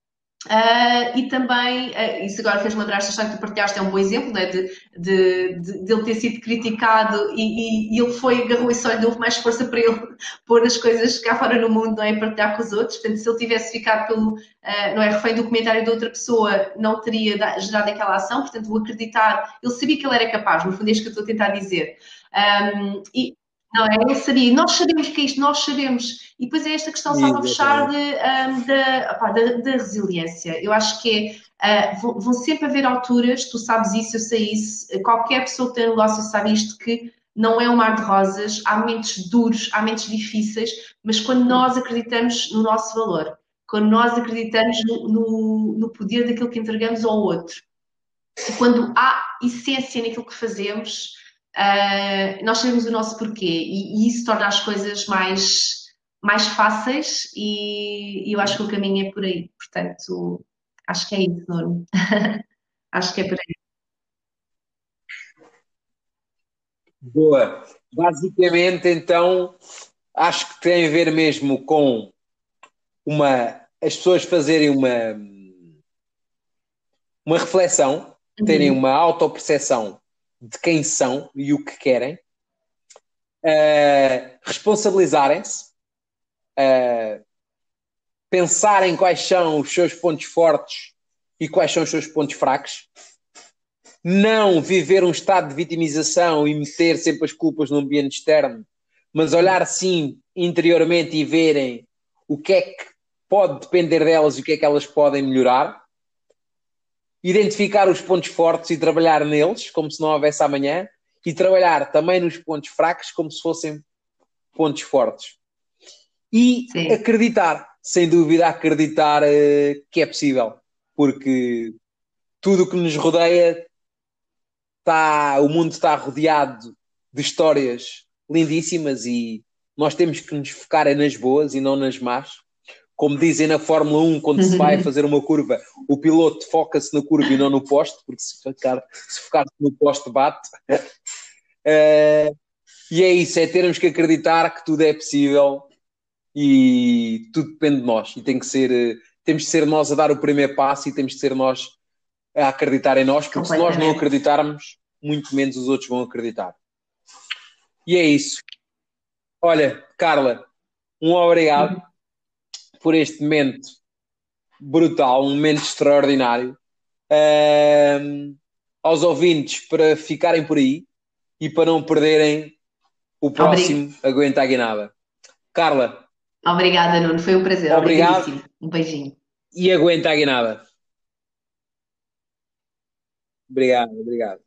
Uh, e também, uh, isso agora fez-me lembrar, esta que tu partilhaste, é um bom exemplo né, de, de, de, de, ele ter sido criticado e, e, e ele foi, agarrou e só deu mais força para ele pôr as coisas cá fora no mundo não é, e partilhar com os outros. Portanto, se ele tivesse ficado pelo, uh, não é, refém do comentário de outra pessoa, não teria gerado aquela ação. Portanto, o acreditar, ele sabia que ele era capaz, no fundo é isto que eu estou a tentar dizer. Um, e, não é? Sabia, nós sabemos que é isto, nós sabemos. E depois é esta questão, só para fechar, da, resiliência. Eu acho que é, uh, vão, vão, sempre haver alturas, tu sabes isso, eu sei isso, qualquer pessoa que tem negócio sabe isto, que não é um mar de rosas, há momentos duros, há momentos difíceis, mas quando nós acreditamos no nosso valor, quando nós acreditamos no, no, no poder daquilo que entregamos ao outro, quando há essência naquilo que fazemos, uh, nós sabemos o nosso porquê e, e, isso torna as coisas mais, mais fáceis e, e, eu acho que o caminho é por aí. Portanto, acho que é isso, Nuno. acho que é por aí. Boa. Basicamente, então, acho que tem a ver mesmo com uma as pessoas fazerem uma uma reflexão, terem uhum. uma autoperceção de quem são e o que querem, uh, responsabilizarem-se, uh, pensarem quais são os seus pontos fortes e quais são os seus pontos fracos, não viver um estado de vitimização e meter sempre as culpas no ambiente externo, mas olhar sim interiormente e verem o que é que pode depender delas e o que é que elas podem melhorar identificar os pontos fortes e trabalhar neles, como se não houvesse amanhã, e trabalhar também nos pontos fracos, como se fossem pontos fortes. E Sim. acreditar, sem dúvida, acreditar uh, que é possível, porque tudo o que nos rodeia está, o mundo está rodeado de histórias lindíssimas e nós temos que nos focar nas boas e não nas más como dizem na Fórmula 1, quando se vai fazer uma curva, o piloto foca-se na curva e não no poste, porque se focar, se focar no poste bate. Uh, e é isso, é termos que acreditar que tudo é possível e tudo depende de nós. E tem que ser, eh, temos de ser nós a dar o primeiro passo e temos de ser nós a acreditar em nós, porque se nós não acreditarmos, muito menos os outros vão acreditar. E é isso. Olha, Carla, um obrigado por este momento brutal, um momento extraordinário. Um, aos ouvintes para ficarem por aí e para não perderem o próximo Aguenta a Guinada. Carla. Obrigada, Nuno. Foi um prazer. Obrigado. Um beijinho. E aguenta a Guinada. Obrigado, obrigado.